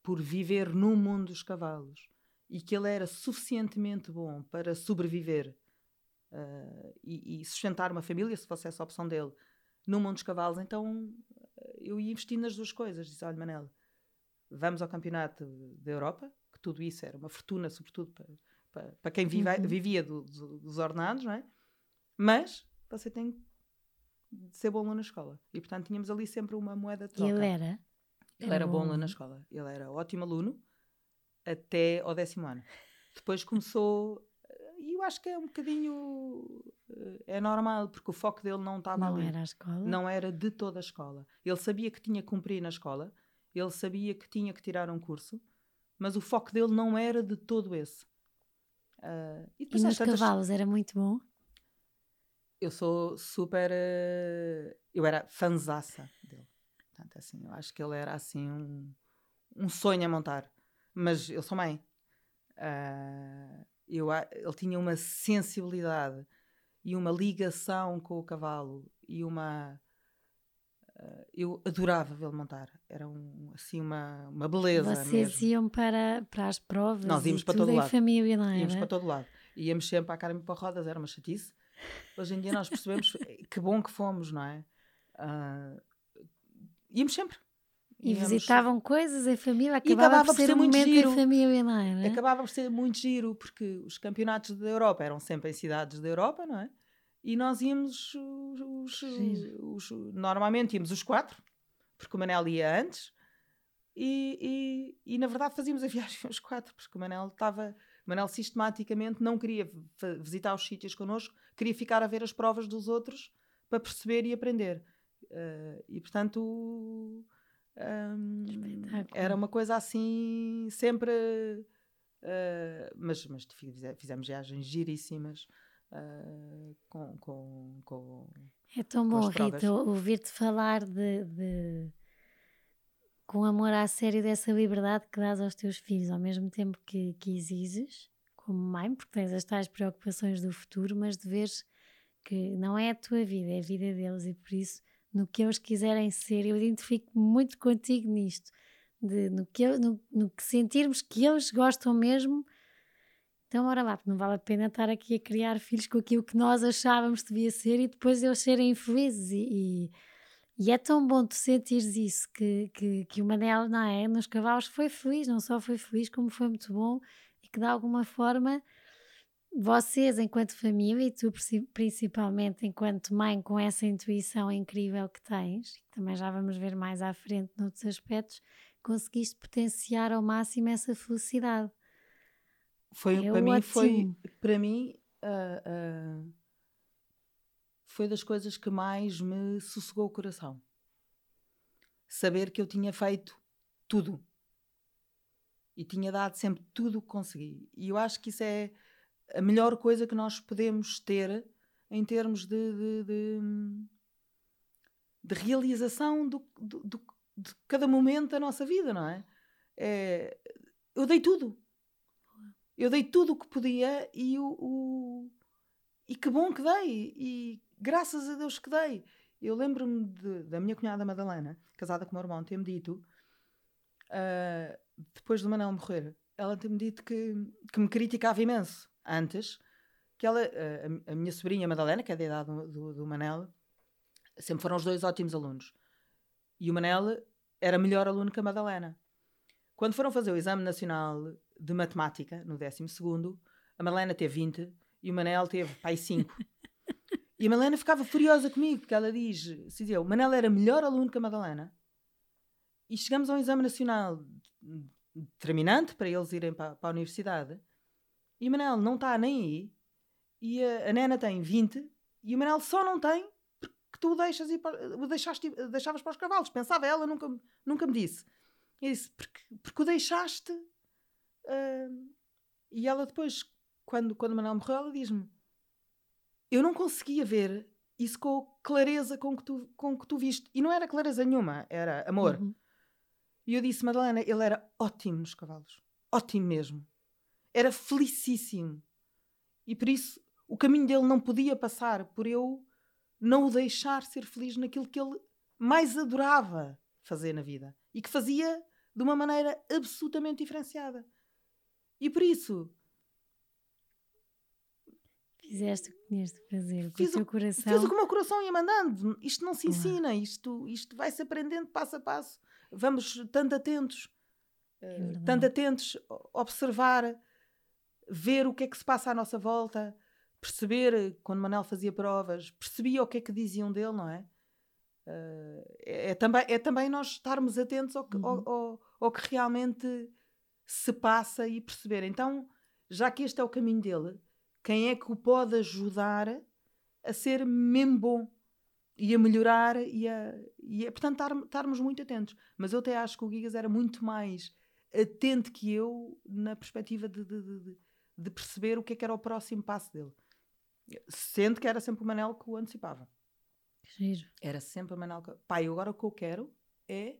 Speaker 2: por viver no mundo dos cavalos e que ele era suficientemente bom para sobreviver uh, e, e, sustentar uma família, se fosse essa a opção dele, no mundo dos cavalos, então eu ia investir nas duas coisas. Disse: Olha, Manel, vamos ao campeonato da Europa, que tudo isso era uma fortuna, sobretudo para, para, para quem vive, uhum. vivia do, do, dos ordenados, não é? Mas você tem de ser bom aluno na escola. E portanto tínhamos ali sempre uma moeda de troca.
Speaker 1: E ele era?
Speaker 2: Ele era bom aluno na escola. Ele era ótimo aluno até ao décimo ano. Depois começou. E eu acho que é um bocadinho. Eh, é normal, porque o foco dele não estava
Speaker 1: não
Speaker 2: ali.
Speaker 1: Não era a escola?
Speaker 2: Não era de toda a escola. Ele sabia que tinha que cumprir na escola, ele sabia que tinha que tirar um curso, mas o foco dele não era de todo esse.
Speaker 1: Uh, e, e nos tantas... cavalos era muito bom?
Speaker 2: Eu sou super. Uh, eu era fanzaça dele. Portanto, assim, eu acho que ele era assim um, um sonho a montar. Mas eu sou mãe. Uh, eu, ele tinha uma sensibilidade e uma ligação com o cavalo e uma eu adorava vê-lo montar. Era um, assim uma, uma beleza.
Speaker 1: Vocês
Speaker 2: mesmo.
Speaker 1: iam para, para as provas
Speaker 2: Nós íamos para
Speaker 1: todo
Speaker 2: lado.
Speaker 1: família, não
Speaker 2: Íamos para todo lado. Íamos sempre à Carmen para rodas, era uma chatice. Hoje em dia nós percebemos que bom que fomos, não é? Uh, íamos sempre.
Speaker 1: E íamos... visitavam coisas em família, acabava, acabava por ser, ser um muito giro. família, não é?
Speaker 2: Acabava por ser muito giro, porque os campeonatos da Europa eram sempre em cidades da Europa, não é? E nós íamos os, os, os, normalmente íamos os quatro, porque o Manel ia antes, e, e, e, na verdade fazíamos a viagem os quatro, porque o Manel estava. Manel sistematicamente não queria visitar os sítios connosco, queria ficar a ver as provas dos outros para perceber e aprender. Uh, e portanto. Um, era uma coisa assim, sempre. Uh, mas, mas fizemos viagens giríssimas. Uh, com, com, com,
Speaker 1: É tão bom, Rita, ouvir-te falar de, de, com amor à sério dessa liberdade que dás aos teus filhos, ao mesmo tempo que, que exiges, como mãe, porque tens as tais preocupações do futuro, mas de veres que não é a tua vida, é a vida deles e por isso, no que eles quiserem ser, eu identifico muito contigo nisto, de, no, que, no, no que sentirmos que eles gostam mesmo então, ora lá, não vale a pena estar aqui a criar filhos com aquilo que nós achávamos que devia ser e depois eles serem infelizes. E, e, e é tão bom tu sentires isso, que, que, que o Manel, não é? Nos cavalos foi feliz, não só foi feliz, como foi muito bom e que de alguma forma vocês, enquanto família, e tu principalmente enquanto mãe, com essa intuição incrível que tens, que também já vamos ver mais à frente noutros aspectos, conseguiste potenciar ao máximo essa felicidade.
Speaker 2: Foi, é para, mim, foi, para mim, uh, uh, foi das coisas que mais me sossegou o coração. Saber que eu tinha feito tudo. E tinha dado sempre tudo o que consegui. E eu acho que isso é a melhor coisa que nós podemos ter em termos de, de, de, de realização do, do, do, de cada momento da nossa vida, não é? é eu dei tudo. Eu dei tudo o que podia e, o, o, e que bom que dei. E graças a Deus que dei. Eu lembro-me da minha cunhada Madalena, casada com o meu irmão, ter-me dito, uh, depois do Manel morrer, ela ter-me dito que, que me criticava imenso antes, que ela, uh, a, a, minha sobrinha Madalena, que é da idade do, do, do, Manel, sempre foram os dois ótimos alunos. E o Manel era melhor aluno que a Madalena. Quando foram fazer o exame nacional de matemática, no 12 a Madalena teve 20 e o Manel teve pai 5. E a Madalena ficava furiosa comigo, porque ela diz: o Manel era melhor aluno que a Madalena. E chegamos a um exame nacional determinante para eles irem para, para a universidade. E o Manel não está nem aí. E a, a, Nena tem 20. E o Manel só não tem porque tu o, deixas ir para, o deixaste, deixavas para os cavalos. Pensava ela, nunca, nunca me disse. E disse: porque, porque o deixaste. Uh, e ela depois, quando, quando o Manel morreu, ela diz-me: eu não conseguia ver isso com clareza com que tu, com que tu viste. E não era clareza nenhuma, era amor. Uhum. E eu disse, Madalena, ele era ótimo nos cavalos. Ótimo mesmo. Era felicíssimo. E por isso o caminho dele não podia passar por eu não o deixar ser feliz naquilo que ele mais adorava fazer na vida. E que fazia de uma maneira absolutamente diferenciada. E por isso
Speaker 1: Fizeste o que tinhas de fazer com o teu coração.
Speaker 2: Fiz o que o meu coração ia mandando. Isto não se ensina, isto, isto vai-se aprendendo passo a passo. Vamos tanto atentos, é uh, tanto atentos, observar, ver o que é que se passa à nossa volta, perceber, quando Manel fazia provas, percebia o que é que diziam dele, não é? Uh, é, é, também, é também nós estarmos atentos ao que, uhum. ao, ao, ao que realmente se passa e perceber. Então, já que este é o caminho dele, quem é que o pode ajudar a ser mesmo bom e a melhorar e a, e a portanto estarmos muito atentos. Mas eu até acho que o Gigas era muito mais atento que eu na perspectiva de, de, de, de perceber o que é que era o próximo passo dele. Sendo que era sempre o Manel que o antecipava.
Speaker 1: Giro.
Speaker 2: Era sempre Manel que. Pai, agora o que eu quero é.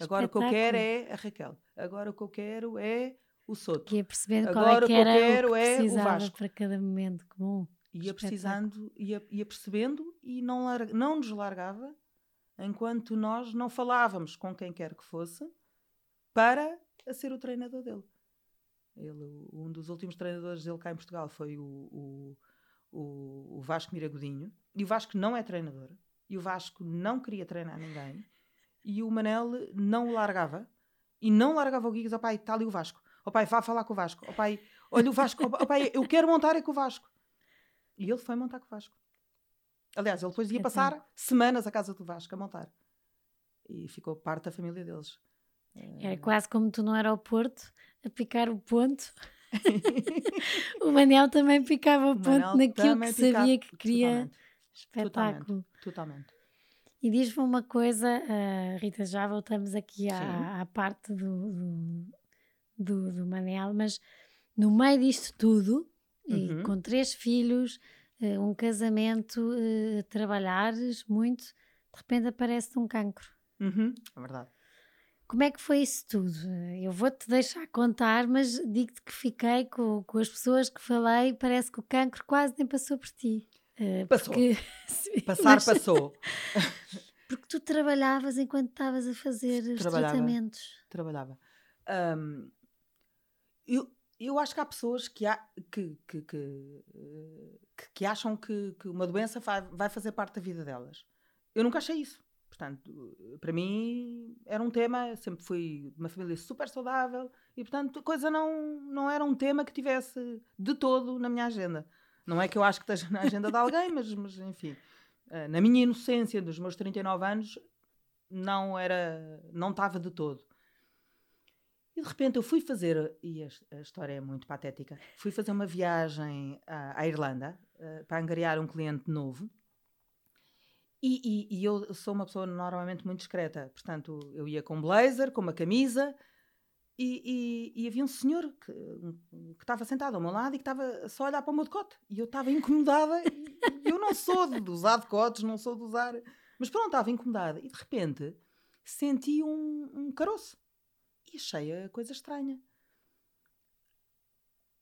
Speaker 2: Agora o que eu quero é a Raquel. Agora o que eu quero é o Soto.
Speaker 1: Ia percebendo qual Agora, é que era o que eu quero que é o Vasco. para cada momento. Que bom.
Speaker 2: Ia precisando, ia, ia percebendo e não, larga, não nos largava enquanto nós não falávamos com quem quer que fosse para a ser o treinador dele. Ele, um dos últimos treinadores dele cá em Portugal foi o, o, o, o Vasco Miragodinho. E o Vasco não é treinador. E o Vasco não queria treinar ninguém. E o Manel não o largava. E não largava o Gigas. Ó pai, está ali o Vasco. Ó oh, pai, vá falar com o Vasco. Ó oh, pai, olha o Vasco. Ó oh, pai, eu quero montar é com o Vasco. E ele foi montar com o Vasco. Aliás, ele depois ia passar semanas à casa do Vasco a montar. E ficou parte da família deles.
Speaker 1: Era quase como tu no aeroporto a picar o ponto. o Manel também picava o ponto naquilo que sabia que queria. Totalmente. Espetáculo.
Speaker 2: Totalmente. Totalmente.
Speaker 1: E diz-me uma coisa, uh, Rita, já voltamos aqui à, à parte do, do, do, do Manel, mas no meio disto tudo, uhum. com três filhos, uh, um casamento, uh, trabalhares muito, de repente aparece um cancro.
Speaker 2: Uhum. É verdade.
Speaker 1: Como é que foi isso tudo? Eu vou-te deixar contar, mas digo-te que fiquei com, com as pessoas que falei, parece que o cancro quase nem passou por ti.
Speaker 2: Uh, passou. Porque, Passar mas, passou.
Speaker 1: porque tu trabalhavas enquanto estavas a fazer os trabalhava, tratamentos.
Speaker 2: Trabalhava. Um, eu, eu acho que há pessoas que, há, que, que, que, que, acham que, que uma doença vai, vai fazer parte da vida delas. Eu nunca achei isso. Portanto, para mim era um tema, sempre fui de uma família super saudável e, portanto, a coisa não, não era um tema que tivesse de todo na minha agenda. Não é que eu acho que esteja na agenda de alguém, mas, mas enfim, eh, na minha inocência dos meus 39 anos, não era, não estava de todo. E de repente eu fui fazer, e a, a história é muito patética, fui fazer uma viagem à, à Irlanda uh, para angariar um cliente novo. E, e, e, eu sou uma pessoa normalmente muito discreta, portanto, eu ia com blazer, com uma camisa, e, e, e havia um senhor que, que estava sentado ao meu lado e que estava só a olhar para o meu decote. E eu estava incomodada. eu não sou de, usar decotes, não sou de usar. Mas pronto, estava incomodada. E de repente senti um, um caroço. E achei a coisa estranha.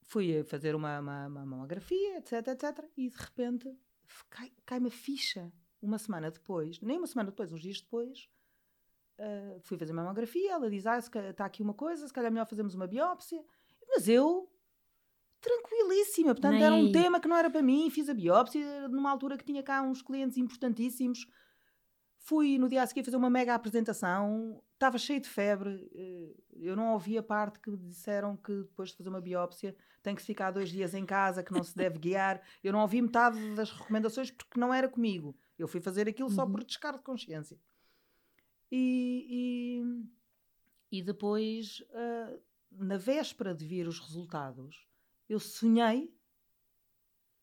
Speaker 2: Fui fazer uma, uma, uma mamografia, etc, etc. E de repente cai-me cai a ficha. Uma semana depois, nem uma semana depois, uns dias depois, uh, fui fazer uma mamografia. Ela diz: Ah, está aqui uma coisa, se calhar é melhor fazermos uma biópsia. Mas eu, tranquilíssima, portanto, nem era um tema que não era para mim. Fiz a biópsia numa altura que tinha cá uns clientes importantíssimos Fui no dia a seguir fazer uma mega apresentação, estava cheio de febre. Eh, eu não ouvi a parte que disseram que depois de fazer uma biópsia tem que ficar dois dias em casa, que não se deve guiar. Eu não ouvi metade das recomendações porque não era comigo. Eu fui fazer aquilo só por uhum. descargo de consciência. E, e, e depois, uh, na véspera de vir os resultados, eu sonhei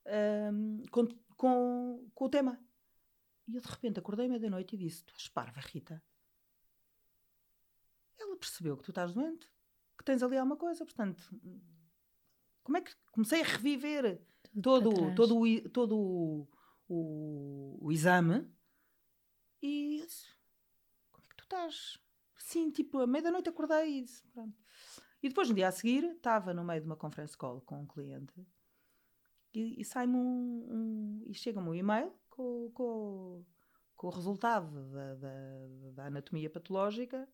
Speaker 2: uh, com, com, com o tema. E eu de repente acordei meia-noite e disse: Tu és parva, Rita. Ela percebeu que tu estás doente, que tens ali alguma coisa, portanto. Como é que comecei a reviver todo, todo, o, todo o, o, o exame e disse, como é que tu estás? Sim, tipo, à meia-noite acordei e disse, pronto. E depois, no dia a seguir, estava no meio de uma conferência call com um cliente e, e sai-me um, um, e chega-me um e-mail com, com, com o resultado da, da, da, anatomia patológica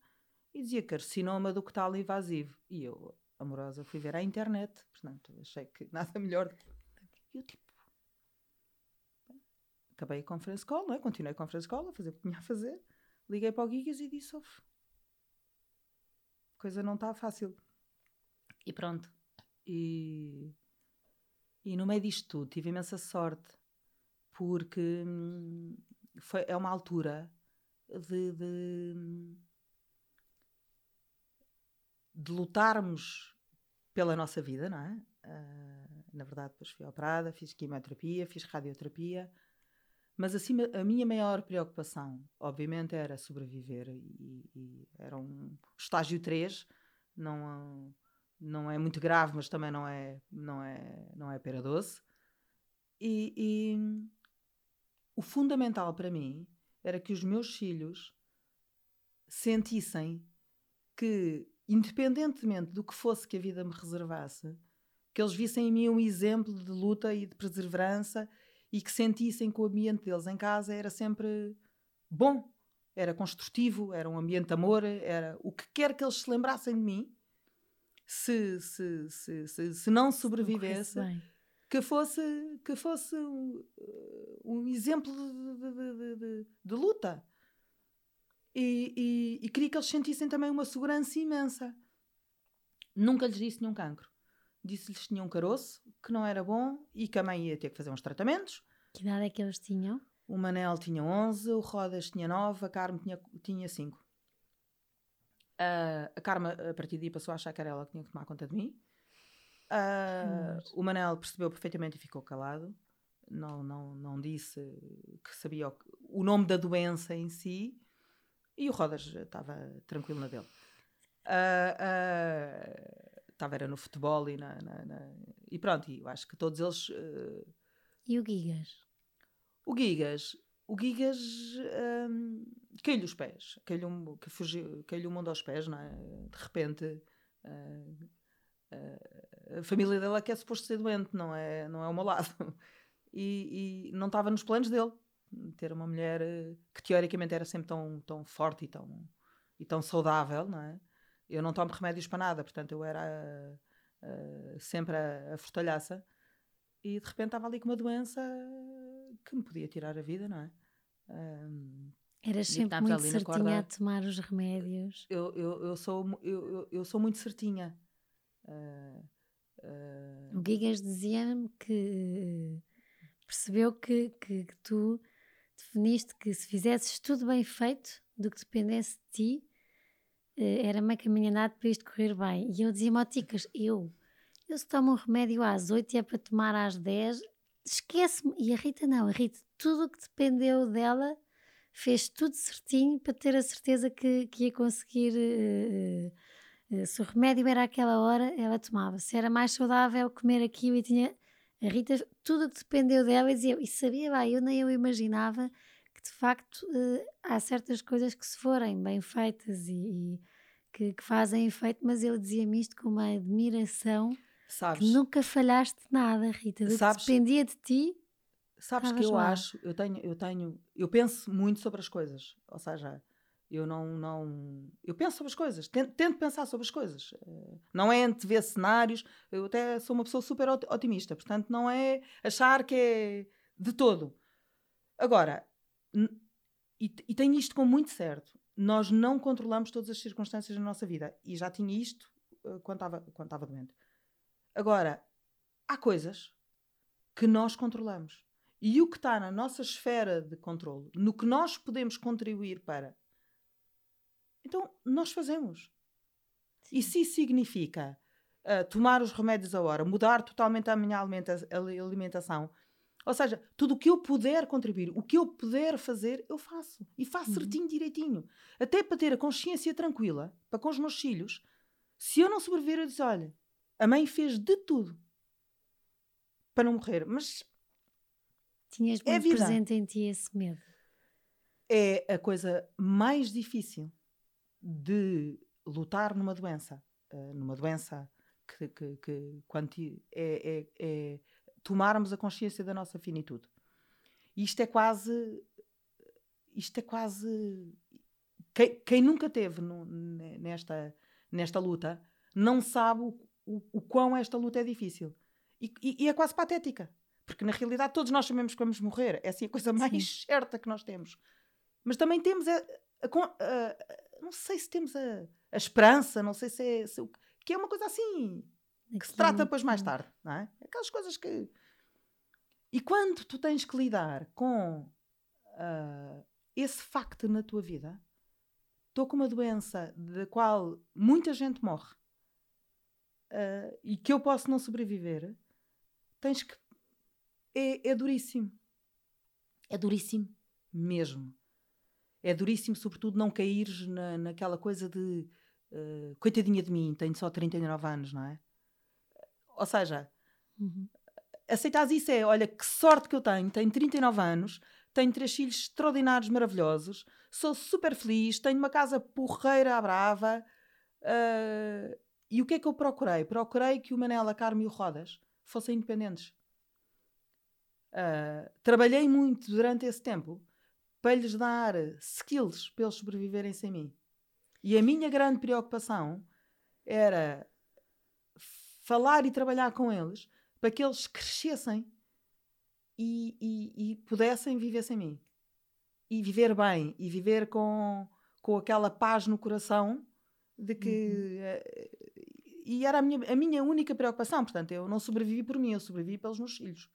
Speaker 2: e dizia carcinoma do tal invasivo. E eu, amorosa, fui ver à internet, portanto, achei que nada melhor. E eu, tipo, acabei a conference call, não é? Continuei a conference call, a fazer o que tinha a fazer. Liguei para o Gigas e disse: a coisa não está fácil. E pronto. E, e no meio disto tudo, tive imensa sorte porque hum, foi, é uma altura de, de, de, lutarmos pela nossa vida, não é? Uh, na verdade, depois fui operada, fiz quimioterapia, fiz radioterapia, mas acima, a minha maior preocupação, obviamente, era sobreviver e, e era um estágio 3, não, não é muito grave, mas também não é, não é, não é pera doce. E, e, o fundamental para mim era que os meus filhos sentissem que, independentemente do que fosse que a vida me reservasse, que eles vissem em mim um exemplo de luta e de perseverança e que sentissem que o ambiente deles em casa era sempre bom, era construtivo, era um ambiente de amor, era o que quer que eles se lembrassem de mim, se, se, se, se, se não sobrevivesse, que fosse, que fosse uh, um exemplo de, de, de, de luta. E, e, e, queria que eles sentissem também uma segurança imensa. Nunca lhes disse nenhum cancro. Disse-lhes que tinham um caroço, que não era bom e que a mãe ia ter que fazer uns tratamentos.
Speaker 1: Que idade é que eles tinham?
Speaker 2: O Manel tinha 11, o Rodas tinha 9, a Carme tinha, tinha 5. Uh, a Carme, a partir daí, passou a achar que era ela que tinha que tomar conta de mim. Uh, o Manel percebeu perfeitamente e ficou calado. Não, não, não disse que sabia o, o nome da doença em si. E o Rodas estava tranquilo na dele. Uh, uh, era no futebol e na, na, na, E pronto, e eu acho que todos eles.
Speaker 1: E o Gigas?
Speaker 2: O Gigas. O Gigas um, caiu-lhe os pés. Caiu-lhe um, caiu o mundo aos pés, não é? De repente. Uh, a família dele é que é suposto ser doente, não é, não é o meu lado. E, e não estava nos planos dele ter uma mulher que teoricamente era sempre tão, tão forte e tão, e tão saudável, não é? Eu não tomo remédios para nada, portanto eu era uh, sempre a, a fortalhaça e de repente estava ali com uma doença que me podia tirar a vida, não é? Um,
Speaker 1: Eras sempre muito certinha a tomar os remédios.
Speaker 2: Eu, eu, eu, sou, eu, eu, eu sou muito certinha. Uh,
Speaker 1: uh... O Gigas dizia-me que percebeu que, que, que, tu definiste que se fizesses tudo bem feito, do que dependesse de ti, era meio caminho andado para isto correr bem. E eu dizia-me Ticas, eu, eu se tomo um remédio às 8 e é para tomar às 10, esquece-me. E a Rita não, a Rita, tudo o que dependeu dela fez tudo certinho para ter a certeza que, que ia conseguir. Uh, uh, se o remédio era aquela hora, ela tomava. Se era mais saudável comer aquilo e tinha. A Rita, tudo que dependeu dela, e dizia, e sabia, vai, eu nem eu imaginava que de facto há certas coisas que se forem bem feitas e, e que, que, fazem efeito, mas ele dizia-me isto com uma admiração
Speaker 2: Sabes,
Speaker 1: que nunca falhaste nada, Rita. Do sabes, que dependia de ti.
Speaker 2: Sabes que eu lá. acho, eu tenho, eu tenho, eu penso muito sobre as coisas. Ou seja, eu não, não, eu penso sobre as coisas, tento, tento pensar sobre as coisas. Eh, não é antever cenários. Eu até sou uma pessoa super otimista, portanto não é achar que é de todo. Agora, e, e tenho isto como muito certo. Nós não controlamos todas as circunstâncias da nossa vida. E já tinha isto uh, quando estava quando estava doente. Agora, há coisas que nós controlamos. E o que está na nossa esfera de controle, no que nós podemos contribuir para. Então, nós fazemos. Sim. E se isso significa uh, tomar os remédios a hora, mudar totalmente a minha alimentação, ou seja, tudo o que eu puder contribuir, o que eu puder fazer, eu faço. E faço uhum. certinho, direitinho. Até para ter a consciência tranquila, para com os meus filhos. Se eu não sobreviver, eu disse: olha, a mãe fez de tudo para não morrer, mas.
Speaker 1: Tinhas é muito é presente em ti esse medo.
Speaker 2: É a coisa mais difícil de lutar numa doença. Uh, numa doença que, que, que quando é, é, é tomarmos a consciência da nossa finitude. E isto é quase. Isto é quase. Quem, quem nunca teve no, nesta, nesta luta não sabe o, o, o, quão esta luta é difícil. E, e, e, é quase patética. Porque na realidade todos nós sabemos que vamos morrer. É assim a coisa mais Sim. certa que nós temos. Mas também temos a, a, a, não sei se temos a, esperança, não sei se é. Se, que é uma coisa assim que se trata depois mais tarde, não é? Aquelas coisas que. E quando tu tens que lidar com uh, esse facto na tua vida, estou com uma doença da qual muita gente morre uh, e que eu posso não sobreviver, tens que. É, é duríssimo. É duríssimo mesmo. É duríssimo, sobretudo, não caíres na, naquela coisa de uh, coitadinha de mim, tenho só 39 anos, não é? Ou seja, uhum. aceitas isso é, olha, que sorte que eu tenho, tenho 39 anos, tenho três filhos extraordinários, maravilhosos, sou super feliz, tenho uma casa porreira à brava. Uh, e o que é que eu procurei? Procurei que o Manela, Carmo e o Rodas fossem independentes. Uh, trabalhei muito durante esse tempo para lhes dar skills para eles sobreviverem sem mim. E a minha grande preocupação era falar e trabalhar com eles para que eles crescessem e, e, e pudessem viver sem mim. E viver bem, e viver com, com aquela paz no coração de que. Uhum. Eh, e era a minha, a minha única preocupação. Portanto, eu não sobrevivi por mim, eu sobrevivi pelos meus filhos.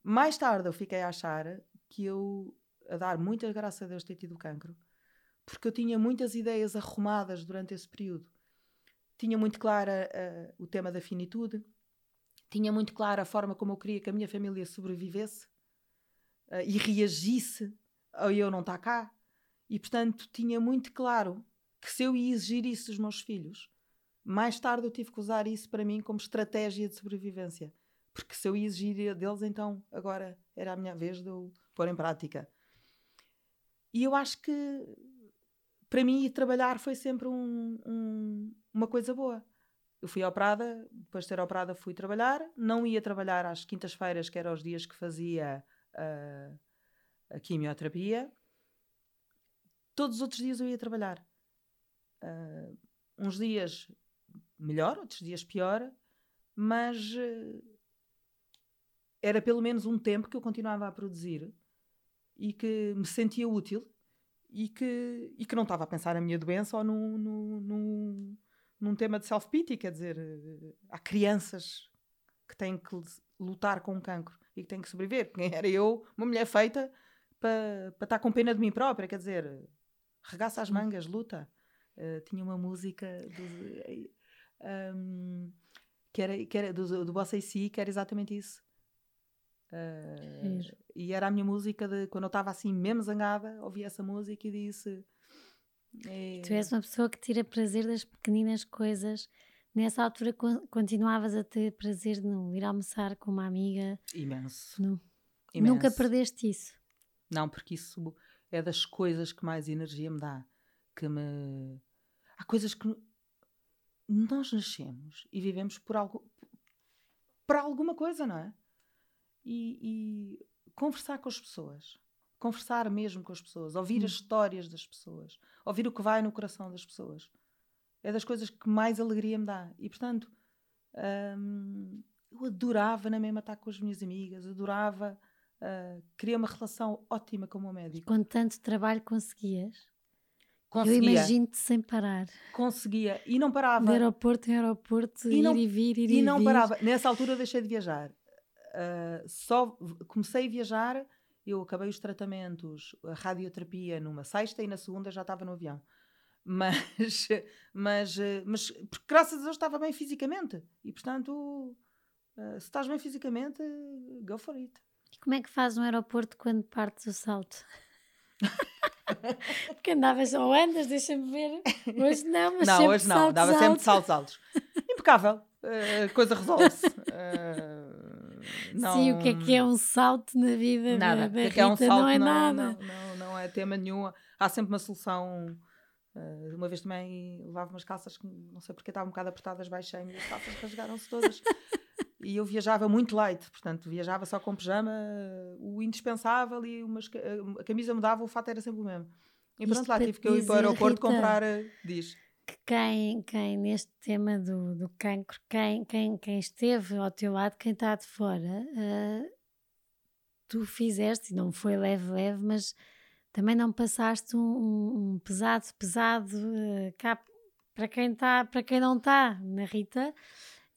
Speaker 2: Mais tarde eu fiquei a achar que eu, a dar muitas graças a Deus ter tido cancro, porque eu tinha muitas ideias arrumadas durante esse período tinha muito clara uh, o tema da finitude, tinha muito clara a forma como eu queria que a minha família sobrevivesse uh, e reagisse ao eu não estar cá. E, portanto, tinha muito claro que se eu ia exigir isso dos meus filhos, mais tarde eu tive que usar isso para mim como estratégia de sobrevivência. Porque se eu ia exigir deles, então agora era a minha vez de eu pôr em prática. E eu acho que para mim ir trabalhar foi sempre um, um, uma coisa boa. Eu fui operada, depois de ser operada fui trabalhar, não ia trabalhar às quintas-feiras, que eram os dias que fazia uh, a quimioterapia. Todos os outros dias eu ia trabalhar. Uh, uns dias melhor, outros dias pior, mas uh, era pelo menos um tempo que eu continuava a produzir e que me sentia útil e que, e que não estava a pensar na minha doença ou no, no num tema de self-pity, quer dizer, há crianças que têm que lutar com o cancro e que têm que sobreviver. Quem era eu, uma mulher feita para, para estar com pena de mim própria, quer dizer, regaça as mangas, luta. Uh, tinha uma música do, um, que era, que era do, do Bossa e Si, que era exatamente isso. Uh, e era a minha música de quando eu estava assim mesmo zangada, ouvi essa música e disse.
Speaker 1: É... Tu és uma pessoa que tira prazer das pequeninas coisas. Nessa altura continuavas a ter prazer de ir almoçar com uma amiga?
Speaker 2: Imenso.
Speaker 1: No... Imenso. Nunca perdeste isso?
Speaker 2: Não, porque isso é das coisas que mais energia me dá. Que me. Há coisas que nós nascemos e vivemos por algo. para alguma coisa, não é? E, e conversar com as pessoas. Conversar mesmo com as pessoas, ouvir hum. as histórias das pessoas, ouvir o que vai no coração das pessoas. É das coisas que mais alegria me dá. E portanto, hum, eu adorava na mesma estar com as minhas amigas, adorava, uh, queria uma relação ótima com o meu médico.
Speaker 1: Com tanto trabalho conseguias? Conseguia. Eu imagino-te sem parar.
Speaker 2: Conseguia. E não parava.
Speaker 1: De aeroporto em aeroporto, e ir não, e vir, ir e,
Speaker 2: e não
Speaker 1: vir.
Speaker 2: parava. Nessa altura deixei de viajar uh, só comecei a viajar, eu acabei os tratamentos, a radioterapia numa sexta e na segunda já estava no avião. Mas, mas, mas porque graças a Deus estava bem fisicamente. E portanto, uh, se estás bem fisicamente, go for it.
Speaker 1: E como é que faz no aeroporto quando partes o salto? Porque andavas ou andas, deixa-me ver. Hoje não, mas
Speaker 2: não, hoje não, dava altos. sempre saltos altos. Impecável, uh, coisa resolve-se. Uh,
Speaker 1: não... Sim, o que é que é um salto na vida
Speaker 2: nada.
Speaker 1: da, da
Speaker 2: Rita? É um salto,
Speaker 1: não é
Speaker 2: não,
Speaker 1: nada.
Speaker 2: Não, não, não, é tema nenhum. Há sempre uma solução. Uh, uma vez também levava umas calças que não sei porque estavam um bocado apertadas, baixei-me e as calças rasgaram-se todas. e eu viajava muito light, portanto, viajava só com pijama, o indispensável e umas, a camisa mudava, o fato era sempre o mesmo. E pronto, lá tive que eu ir para o aeroporto Rita, comprar. Uh, diz
Speaker 1: que quem, quem neste tema do, do cancro, quem, quem, quem esteve ao teu lado, quem está de fora, uh, tu fizeste, não foi leve, leve, mas também não passaste um, um pesado, pesado uh, cá para quem está, para quem não está na Rita.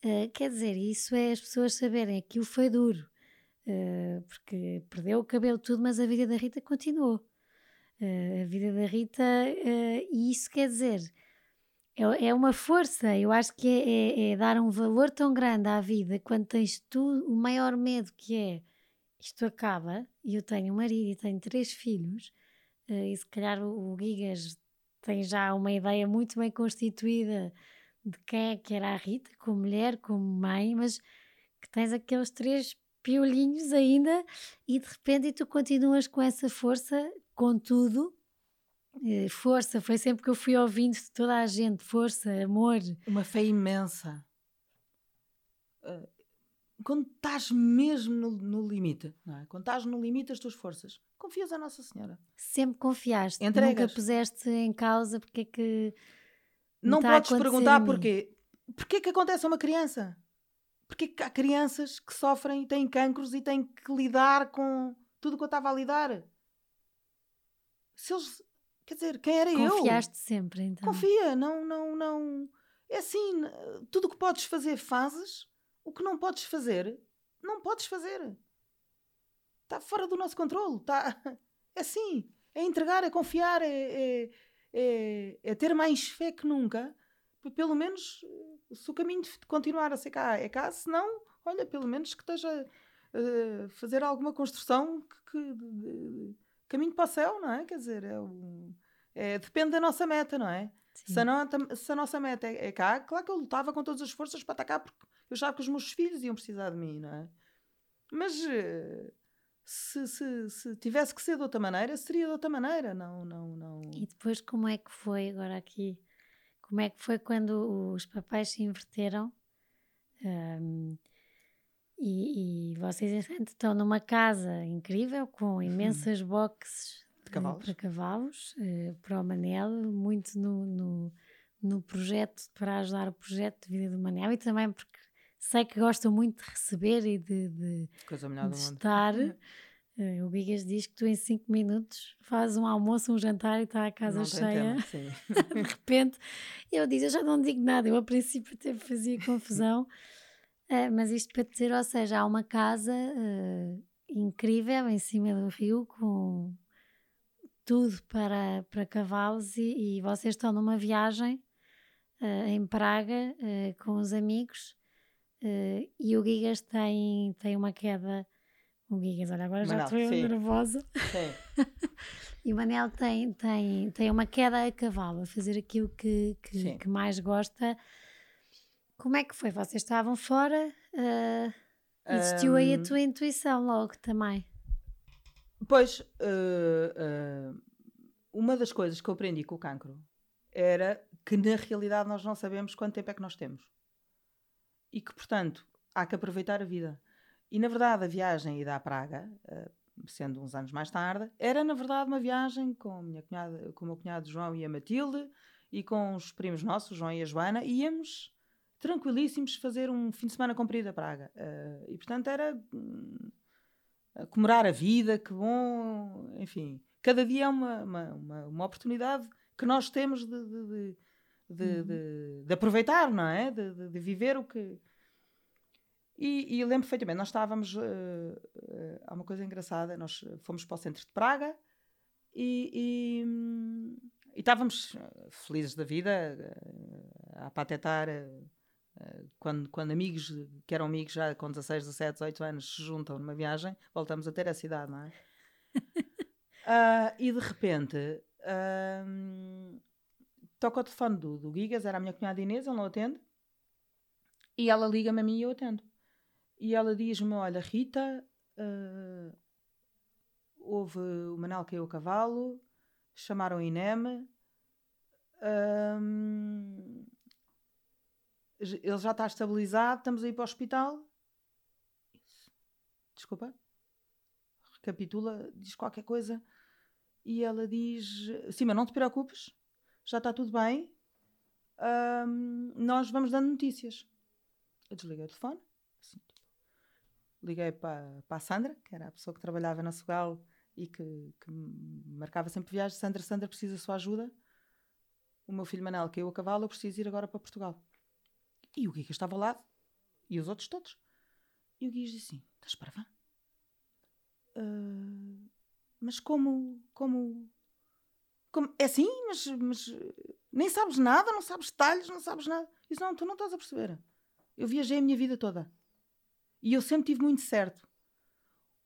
Speaker 1: Uh, quer dizer, isso é as pessoas saberem aquilo foi duro, porque perdeu o cabelo tudo, mas a vida da Rita continuou. a vida da Rita, e isso quer dizer é, é uma força, eu acho que é, é, é, dar um valor tão grande à vida quando tens tu o maior medo que é isto acaba, e eu tenho um marido e tenho três filhos, uh, e se calhar o, o Gigas tem já uma ideia muito bem constituída de quem é que era a Rita, como mulher, como mãe, mas que tens aqueles três piolinhos ainda e de repente tu continuas com essa força, com tudo, eh, força, foi sempre que eu fui ouvindo de toda a gente, força, amor.
Speaker 2: Uma fé imensa. Eh, quando estás mesmo no, no limite, é? quando estás no limite das tuas forças, confias a Nossa Senhora.
Speaker 1: Sempre confiaste, Entregas. nunca puseste em causa porque é que.
Speaker 2: Não podes perguntar porquê. Porquê que acontece a uma criança? Porquê que há crianças que sofrem e têm cancros e têm que lidar com tudo o que eu estava a lidar? Se eles Quer dizer, quem era
Speaker 1: Confiaste
Speaker 2: eu?
Speaker 1: Confiaste sempre, então.
Speaker 2: Confia, não, não, não. É assim, tudo o que podes fazer, fazes. O que não podes fazer, não podes fazer. Está fora do nosso controle. Está... É assim. É entregar, é confiar, é, é, é, é ter mais fé que nunca. Pelo menos, se o caminho de continuar a ser cá é cá, se não, olha, pelo menos que esteja a uh, fazer alguma construção que, que de, caminho para o céu, não é? Quer dizer, é, um, é depende da nossa meta, não é? Se a, nota, se a, nossa meta é, é, cá, claro que eu lutava com todas as forças para atacar, porque eu achava que os meus filhos iam precisar de mim, não é? Mas eh, se, se, se, tivesse que ser de outra maneira, seria de outra maneira, não, não, não.
Speaker 1: E depois como é que foi agora aqui? Como é que foi quando os papéis se inverteram? Um, e, e vocês estão numa casa incrível com hum. imensas boxes
Speaker 2: de cavalos.
Speaker 1: para cavalos, uh, para o Manel, muito no, no, no, projeto, para ajudar o projeto de vida do Manel e também porque sei que gostam muito de receber e de, de, de estar. Uh, o Bigas diz que tu em 5 minutos fazes um almoço, um jantar e está a casa
Speaker 2: não
Speaker 1: cheia.
Speaker 2: Tema,
Speaker 1: de repente, eu disse, eu já não digo nada, eu a princípio até fazia confusão. Uh, mas isto para dizer, ou seja, há uma casa uh, incrível em cima do rio com tudo para, para cavalos e, e vocês estão numa viagem uh, em Praga com os amigos e o Gigas tem, tem uma queda O Gigas, olha, agora já
Speaker 2: Manel,
Speaker 1: estou eu nervosa.
Speaker 2: Sim.
Speaker 1: E o Manel tem, tem, tem uma queda a cavalo, a fazer aquilo que, que, que mais gosta. Como é que foi? Vocês estavam fora? ah, existiu aí a tua intuição logo também.
Speaker 2: Pois, eh, eh, uma das coisas que eu aprendi com o cancro era que na realidade nós não sabemos quanto tempo é que nós temos. E que, portanto, há que aproveitar a vida. E na verdade, a viagem ida à Praga, sendo uns anos mais tarde, era na verdade uma viagem com, a minha cunhada, com o meu cunhado João e a Matilde e com os primos nossos, João e a Joana, e íamos tranquilíssimos fazer um fim de semana comprido a Praga. Eh, e portanto era. hum, comemorar a vida, que bom, enfim, cada dia é uma, uma, uma, uma oportunidade que nós temos de, de, de,
Speaker 1: Uhum.
Speaker 2: de- aproveitar, não é? De, viver o que. E, e eu lembro perfeitamente, nós estávamos. eh, eh, há uma coisa engraçada, nós fomos para o centro de Praga e, e, hum, e estávamos felizes da vida, a patetar. Quando, quando amigos que eram amigos já com 16, 17, 18 anos se juntam numa viagem, voltamos a ter essa idade, não é? Ah, e de repente ahm, toca o telefone do, do Gigas, era a minha cunhada Inês, ele não atende, e ela liga-me a mim e eu atendo. E ela diz-me: Olha, Rita, ah, houve o Manel caiu a cavalo, chamaram o INEM. j- ele já está estabilizado, estamos a ir para o hospital. Desculpa. Recapitula, diz qualquer coisa. E ela diz: Sim, mas não te preocupes, já está tudo bem. Ahm, nós vamos dando notícias. Eu desliguei o telefone. assim, tipo, liguei para, para a Sandra, que era a pessoa que trabalhava na Sugal e que, que marcava sempre viagens. Sandra, Sandra precisa da sua ajuda. O meu filho Manel caiu a cavalo, eu preciso ir agora para Portugal. E o Guiga estava ao lado. E os outros todos. E o Guiga disse assim: Estás parva? "Ah, mas como, como. como é assim? Mas, mas nem sabes nada, não sabes detalhes, não sabes nada. Eu disse: Não, tu não estás a perceber. Eu viajei a minha vida toda. E eu sempre tive muito certo.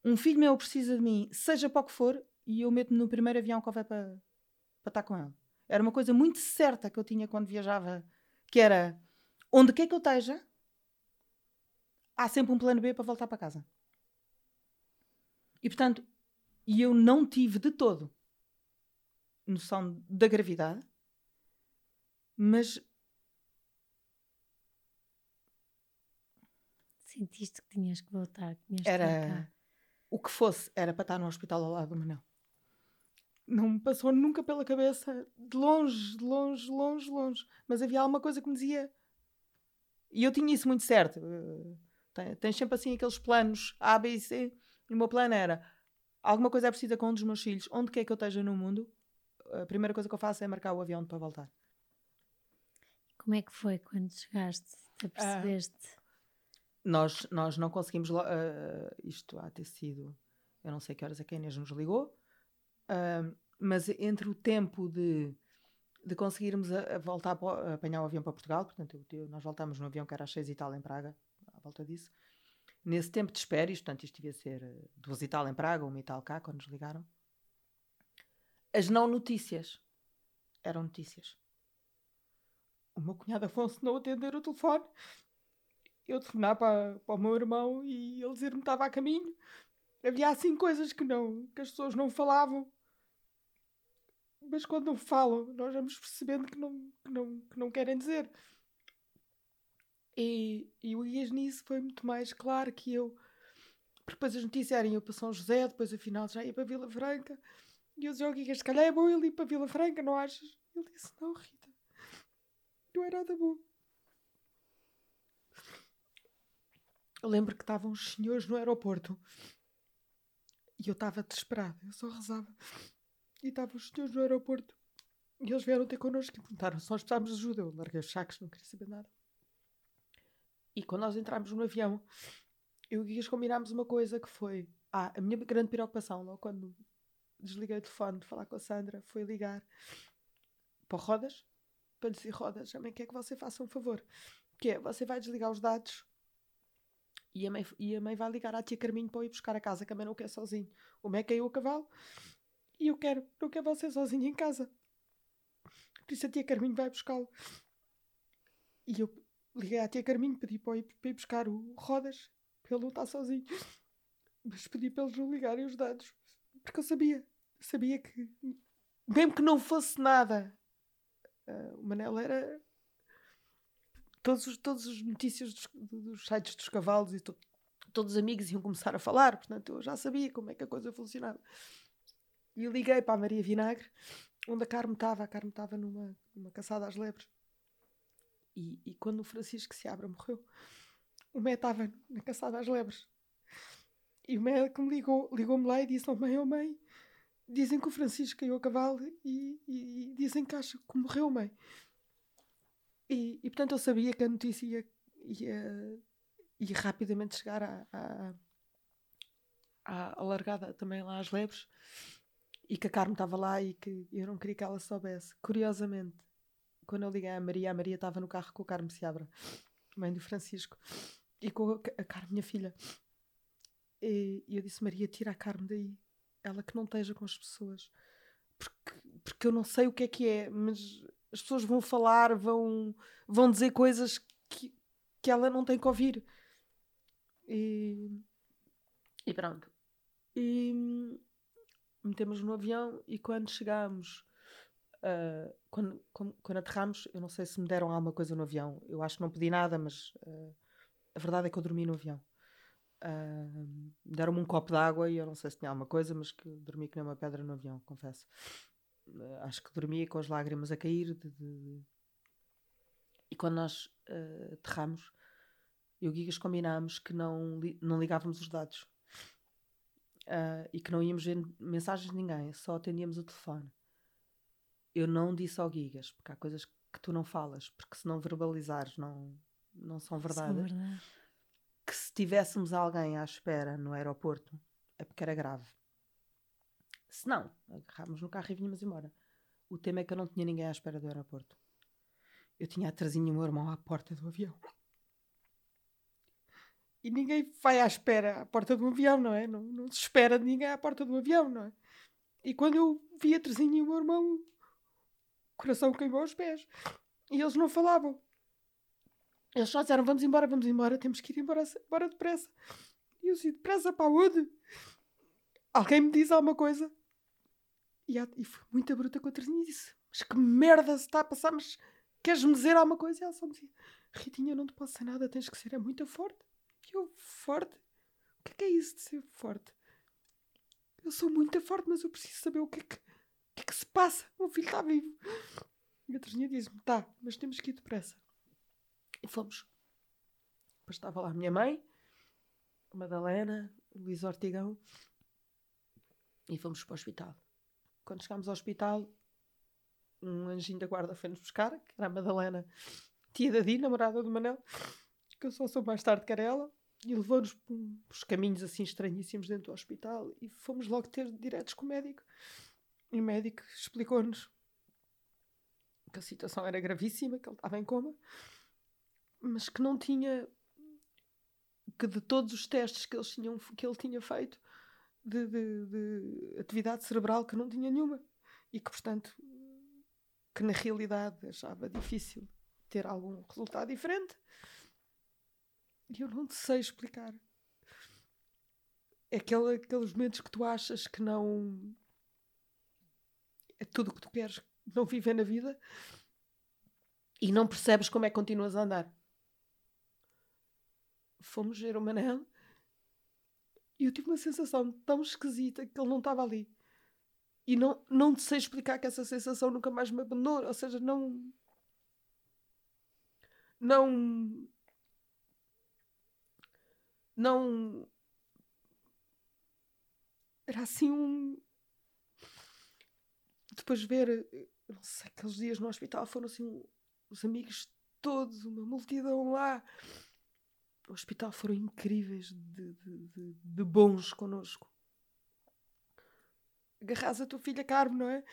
Speaker 2: Um filho meu precisa de mim, seja para o que for, e eu meto-me no primeiro avião que houver para, para estar com ele. Era uma coisa muito certa que eu tinha quando viajava, que era onde quer que eu esteja, há sempre um plano B para voltar para casa. E portanto, e eu não tive de todo noção da gravidade, mas
Speaker 1: Sentiste que tinhas que voltar, que tinhas que
Speaker 2: era
Speaker 1: voltar.
Speaker 2: o que fosse, era para estar no hospital ao lado do Manel. Não me passou nunca pela cabeça, de longe, de longe, longe, longe. Mas havia alguma coisa que me dizia. E eu tinha isso muito certo. Eh, Tens sempre assim aqueles planos A, B e C. E o meu plano era: alguma coisa é precisa com um dos meus filhos, onde quer que eu esteja no mundo, a primeira coisa que eu faço é marcar o avião para voltar.
Speaker 1: Como é que foi quando chegaste? Te apercebeste?
Speaker 2: Nós, nós não conseguimos. ah, isto há ter sido. Eu não sei que horas é que a Inês nos ligou. ah, mas entre o tempo de, de conseguirmos a, a voltar a apanhar o avião para Portugal, portanto, eu- nós voltámos no avião que era às seis e tal em Praga, à volta disso. Nesse tempo de espera, isto, portanto, isto devia ser eh, duas e tal em Praga, uma e tal cá, quando nos ligaram. As não notícias eram notícias. O meu cunhado Afonso não atender o telefone eu telefonar para, para o meu irmão e ele dizer-me que estava a caminho. Havia assim coisas que não, que as pessoas não falavam. Mas quando não falam, nós vamos percebendo que não, que não, que não querem dizer. E, e o Ias nisso foi muito mais claro que eu. Porque depois as notícias eram eu para São José, depois afinal já ia para Vila Franca. E eu dizia ao Guigas, se calhar é bom ele ir para Vila Franca, não achas? Ele disse, não Rita, não é nada bom. Eu lembro que estavam os senhores no aeroporto e eu estava desesperada, eu só rezava. E estavam os senhores no aeroporto e eles vieram ter connosco e perguntaram se nós precisávamos de ajuda. Eu larguei os sacos, não queria saber nada. E quando nós entramos no avião, eu e o combinámos uma coisa que foi. Ah, a minha grande preocupação, logo quando desliguei o telefone de falar com a Sandra, foi ligar para o Rodas para dizer: Rodas, também quer que você faça um favor. Que é, você vai desligar os dados E a, mãe, e a mãe vai ligar à tia Carminho para ir buscar a casa, que a mãe não quer sozinho. O Mé caiu a cavalo e eu quero, não quero você sozinho em casa. Por isso a tia Carminho vai buscá-lo. E eu liguei à tia Carminho, pedi para ir, para ir buscar o Rodas, para ele não estar sozinho. Mas pedi para eles não ligarem os dados. Porque eu sabia, sabia que, mesmo que não fosse nada, uh, o Manel era. Todos os, todos os notícias dos, dos sites dos cavalos e to, todos os amigos iam começar a falar, portanto eu já sabia como é que a coisa funcionava. E liguei para a Maria Vinagre, onde a Carme estava. A Carme estava numa, numa caçada às lebres. E, e quando o Francisco Seabra morreu, o Mé estava na caçada às lebres. E o médico me ligou, ligou-me lá e disse: Oh mãe, oh mãe, dizem que o Francisco caiu a cavalo e, e, e dizem que acha que morreu, mãe. E, e, portanto eu sabia que a notícia ia, ia, ia rapidamente chegar à, largada também lá às lebres e que a Carmen estava lá e que eu não queria que ela soubesse. Curiosamente, quando eu liguei à Maria, a Maria estava no carro com o Carmen Seabra, mãe do Francisco, e com a Carmen, minha filha. E, eu disse: Maria, tira a Carmen daí. Ela que não esteja com as pessoas. Porque, porque eu não sei o que é que é, mas as pessoas vão falar, vão, vão dizer coisas que, que ela não tem que ouvir. E, e pronto. E metemos no avião e quando chegámos, uh, quando, quando, quando aterramos, eu não sei se me deram alguma coisa no avião. Eu acho que não pedi nada, mas uh, a verdade é que eu dormi no avião. Uh, Deram-me um copo de água e eu não sei se tinha alguma coisa, mas que dormi que nem uma pedra no avião, confesso. Acho que dormia com as lágrimas a cair. De, de... E quando nós aterramos, eu e o Gigas combinámos que não, li não ligávamos os dados uh, e que não íamos ver mensagens de ninguém, só atendíamos o telefone. Eu não disse ao Gigas, porque há coisas que tu não falas, porque se não verbalizares não, não são verdade. São verdade que se tivéssemos alguém à espera no aeroporto é porque era grave. Se não, agarrámos no carro e vinhamos embora. O tema é que eu não tinha ninguém à espera do aeroporto. Eu tinha a Trazinha e o meu irmão à porta do avião. E ninguém vai à espera à porta do avião, não é? Não, não se espera de ninguém à porta do avião, não é? E quando eu vi a Trazinha e o meu irmão, o coração queimou os pés. E eles não falavam. Eles só disseram: vamos embora, vamos embora, temos que ir embora, embora depressa. E eu disse: depressa para onde? Alguém me diz alguma coisa? E, e foi muito bruta com a Terezinha e disse: Mas que merda se está a passar? Mas queres-me dizer alguma coisa? E ela só me dizia: Ritinha, não te posso nada, tens que ser é muito forte. Eu, forte? O que é, que é isso de ser forte? Eu sou muito forte, mas eu preciso saber o que é que, o que, é que se passa. Filho está vivo. E a Terezinha diz-me: Tá, mas temos que ir depressa. E fomos. Depois estava lá a minha mãe, a Madalena, o Luís Ortigão, e fomos para o hospital. Quando chegámos ao hospital, um anjinho da guarda foi-nos buscar, que era a Madalena, tia da Di, namorada do Manel, que eu só soube mais tarde que era ela, e levou-nos por uns caminhos assim estranhíssimos dentro do hospital e fomos logo ter diretos com o médico. E o médico explicou-nos que a situação era gravíssima, que ele estava em coma mas que não tinha que de todos os testes que, eles tinham, que ele tinha feito de, de, de, atividade cerebral que não tinha nenhuma e que portanto que na realidade achava difícil ter algum resultado diferente e eu não te sei explicar é aquele, aqueles momentos que tu achas que não é tudo o que tu queres não viver na vida e não percebes como é que continuas a andar fomos ver o Manel e eu tive uma sensação tão esquisita que ele não estava ali. E não, não sei explicar que essa sensação nunca mais me abandonou. Ou seja, não. Não. Não. Era assim um. Depois de ver. Não sei, aqueles dias no hospital foram assim. Os amigos todos, uma multidão lá o hospital foram incríveis de, de, de, de bons connosco. Agarras a tua filha Carmo, não é?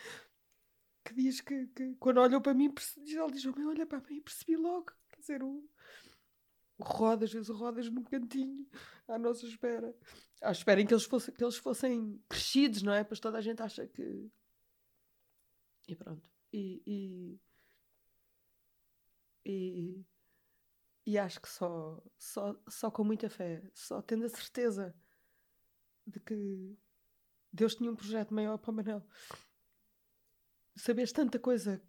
Speaker 2: Que diz que, que quando olhou para mim, ela diz: oh, Olha para mim, percebi logo. Quer dizer, o, o Rodas, vês o Rodas num cantinho à nossa espera. À espera em que eles, fossem, que eles fossem crescidos, não é? Pois toda a gente acha que. E pronto. E. E, e, e acho que só, só, só com muita fé, só tendo a certeza de que Deus tinha um projeto maior para o Manel. Saberes tanta coisa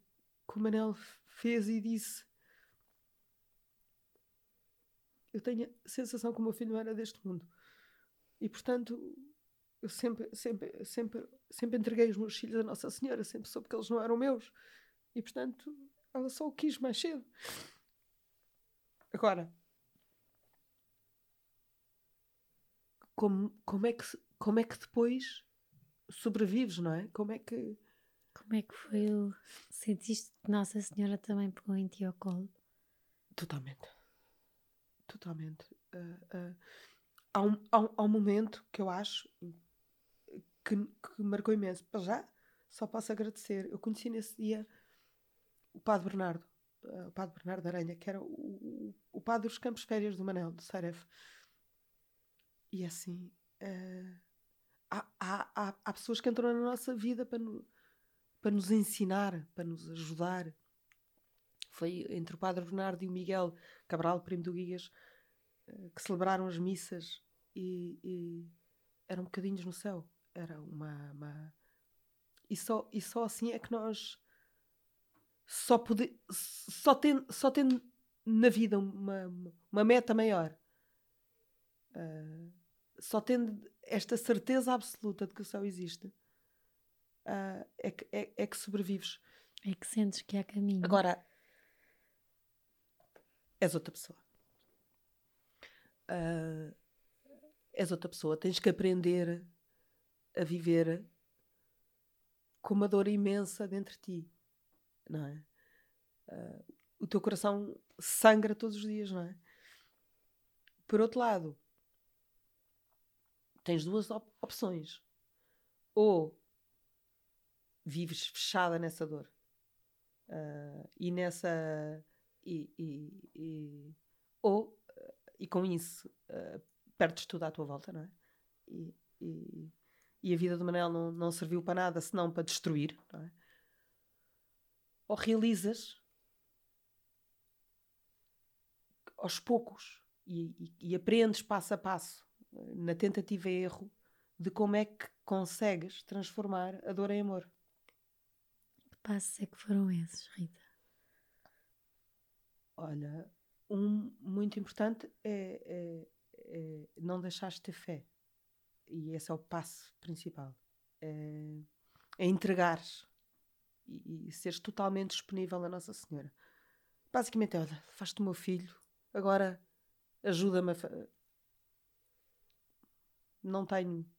Speaker 2: que o Manel fez e disse eu tenho a sensação que o meu filho não era deste mundo. E, portanto, eu sempre, sempre, sempre, sempre entreguei os meus filhos a Nossa Senhora, sempre soube que eles não eram meus. E, portanto, ela só o quis mais cedo. Agora, como, como, é que, como é que depois sobrevives, não é? Como é que.
Speaker 1: Como é que foi o. Sentiste que Nossa Senhora também pegou em ti ao colo?
Speaker 2: Totalmente. Totalmente. Uh, uh, há, um, há, um, há, um, momento que eu acho que, que marcou imenso. Para já, só posso agradecer. Eu conheci nesse dia o Padre Bernardo, uh, o Padre Bernardo Aranha, que era o, o, o Padre dos Campos Férias do Manel, do Saref. E assim, há, há, há, há pessoas que entram na nossa vida para, no, para nos ensinar, para nos ajudar foi entre o Padre Bernardo e o Miguel Cabral, primo do Guias, eh, que celebraram as missas e, e eram bocadinhos no céu. Era uma. uma... E, só, e só assim é que nós. Só, poder, só, tendo, só tendo na vida uma, uma meta maior, uh, só tendo esta certeza absoluta de que o céu existe, uh, é, que, é, é que sobrevives.
Speaker 1: É que sentes que há caminho.
Speaker 2: Agora, és outra pessoa. Uh, és outra pessoa. Tens que aprender a viver com uma dor imensa dentro de ti, não é? Uh, o teu coração sangra todos os dias, não é? Por outro lado, tens duas op opções. Ou vives fechada nessa dor uh, e nessa e, e, e ou e com isso uh, perdes tudo à tua volta, não é? E, e, e, a vida do Manel não, não serviu para nada senão para destruir, não é? Ou realizas aos poucos e, e, aprendes passo a passo, na tentativa e erro, de como é que consegues transformar a dor em amor.
Speaker 1: Que passos é que foram esses, Rita?
Speaker 2: Olha, um muito importante é, é, é não deixar de ter fé. E esse é o passo principal. É, é entregar e, e seres totalmente disponível a Nossa Senhora. Basicamente é, olha, faz-te o meu filho, agora ajuda-me a... Não tenho...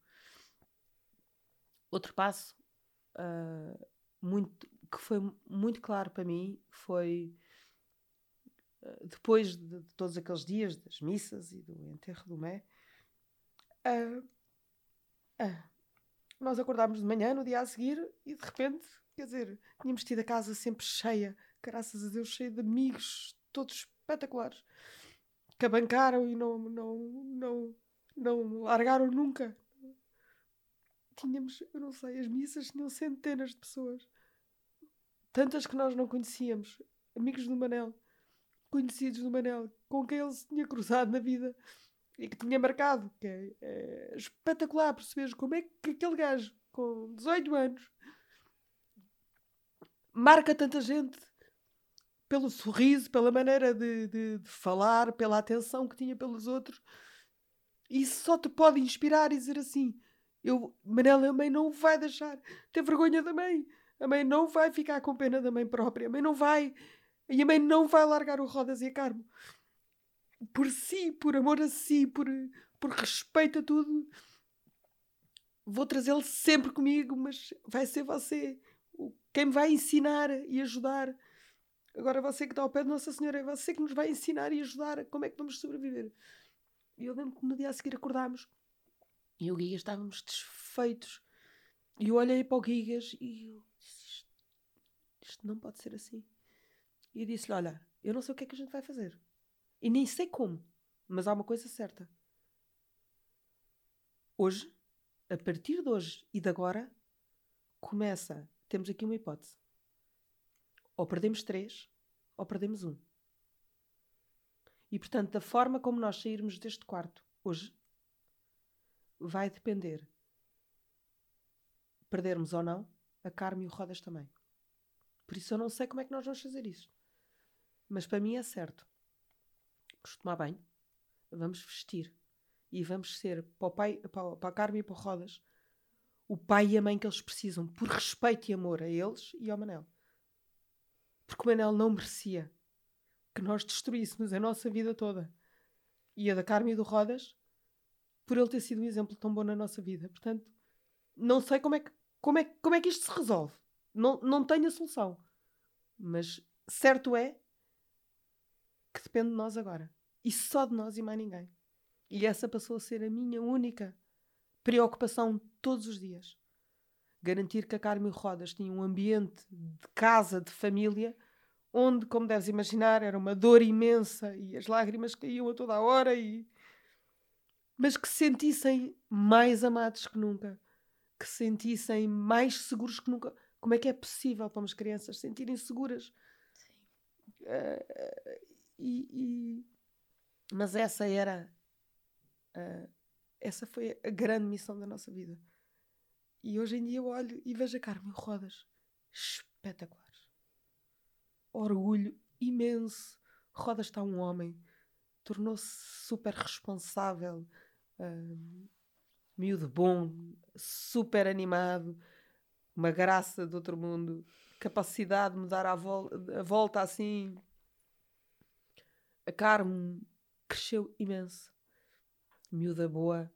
Speaker 2: Outro passo uh, muito, que foi muito claro para mim foi depois de, de, todos aqueles dias das missas e do enterro do Mé, uh, uh, nós acordámos de manhã no dia a seguir e de repente, quer dizer, tínhamos tido a casa sempre cheia, graças a Deus, cheia de amigos, todos espetaculares, que abancaram e não, não, não, não largaram nunca. Tínhamos, eu não sei, as missas tinham centenas de pessoas, tantas que nós não conhecíamos, amigos do Manel conhecidos do Manel, com quem ele se tinha cruzado na vida e que tinha marcado. Que é, é espetacular perceberes como é que aquele gajo com 18 anos marca tanta gente pelo sorriso, pela maneira de, de, de, falar, pela atenção que tinha pelos outros. Isso só te pode inspirar e dizer assim: eu, Manel, a mãe não vai deixar ter vergonha da mãe. A mãe não vai ficar com pena da mãe própria. A mãe não vai a mãe não vai largar o Rodas e a Carmo. Por si, por amor a si, por, por respeito a tudo. Vou trazê-lo sempre comigo, mas vai ser você quem me vai ensinar e ajudar. Agora você que está ao pé de Nossa Senhora, é você que nos vai ensinar e ajudar como é que vamos sobreviver. E eu lembro que no dia a seguir acordámos e o Guigas estávamos desfeitos. E eu olhei para o Guigas e eu disse: isto, isto não pode ser assim e disse-lhe: Olha, eu não sei o que é que a gente vai fazer, E nem sei como, mas há uma coisa certa. Hoje, a partir de hoje e de agora, começa. Temos aqui uma hipótese. Ou perdemos três, ou perdemos um. E portanto, da forma como nós sairmos deste quarto hoje, vai depender perdermos ou não a Carme e o Rodas também. Por isso eu não sei como é que nós vamos fazer isso. Mas para mim é certo. Vamos tomar bem, vamos vestir e vamos ser para, o pai, para, para a Carme e para o Rodas o pai e a mãe que eles precisam, por respeito e amor a eles e ao Manel. Porque o Manel não merecia que nós destruíssemos a nossa vida toda e a da Carme e do Rodas por ele ter sido um exemplo tão bom na nossa vida. Portanto, não sei como é que, como é, como é que isto se resolve. Não, não tenho a solução. Mas certo é que depende de nós agora. E só de nós e mais ninguém. E essa passou a ser a minha única preocupação todos os dias. Garantir que a Carmen Rodas tinha um ambiente de casa, de família, onde, como deves imaginar, era uma dor imensa e as lágrimas caíam a toda a hora, e... mas que se sentissem mais amados que nunca, que se sentissem mais seguros que nunca. Como é que é possível para umas crianças sentirem seguras? Sim. Uh, e, e... Mas essa era. Uh, essa foi a grande missão da nossa vida. E hoje em dia eu olho e vejo a Carmen Rodas espetaculares. Orgulho imenso. Rodas está um homem. Tornou-se super responsável. Um, miúdo bom, super animado, uma graça do outro mundo, capacidade de me dar a, vol a volta assim. A Carmen cresceu imenso miúda boa,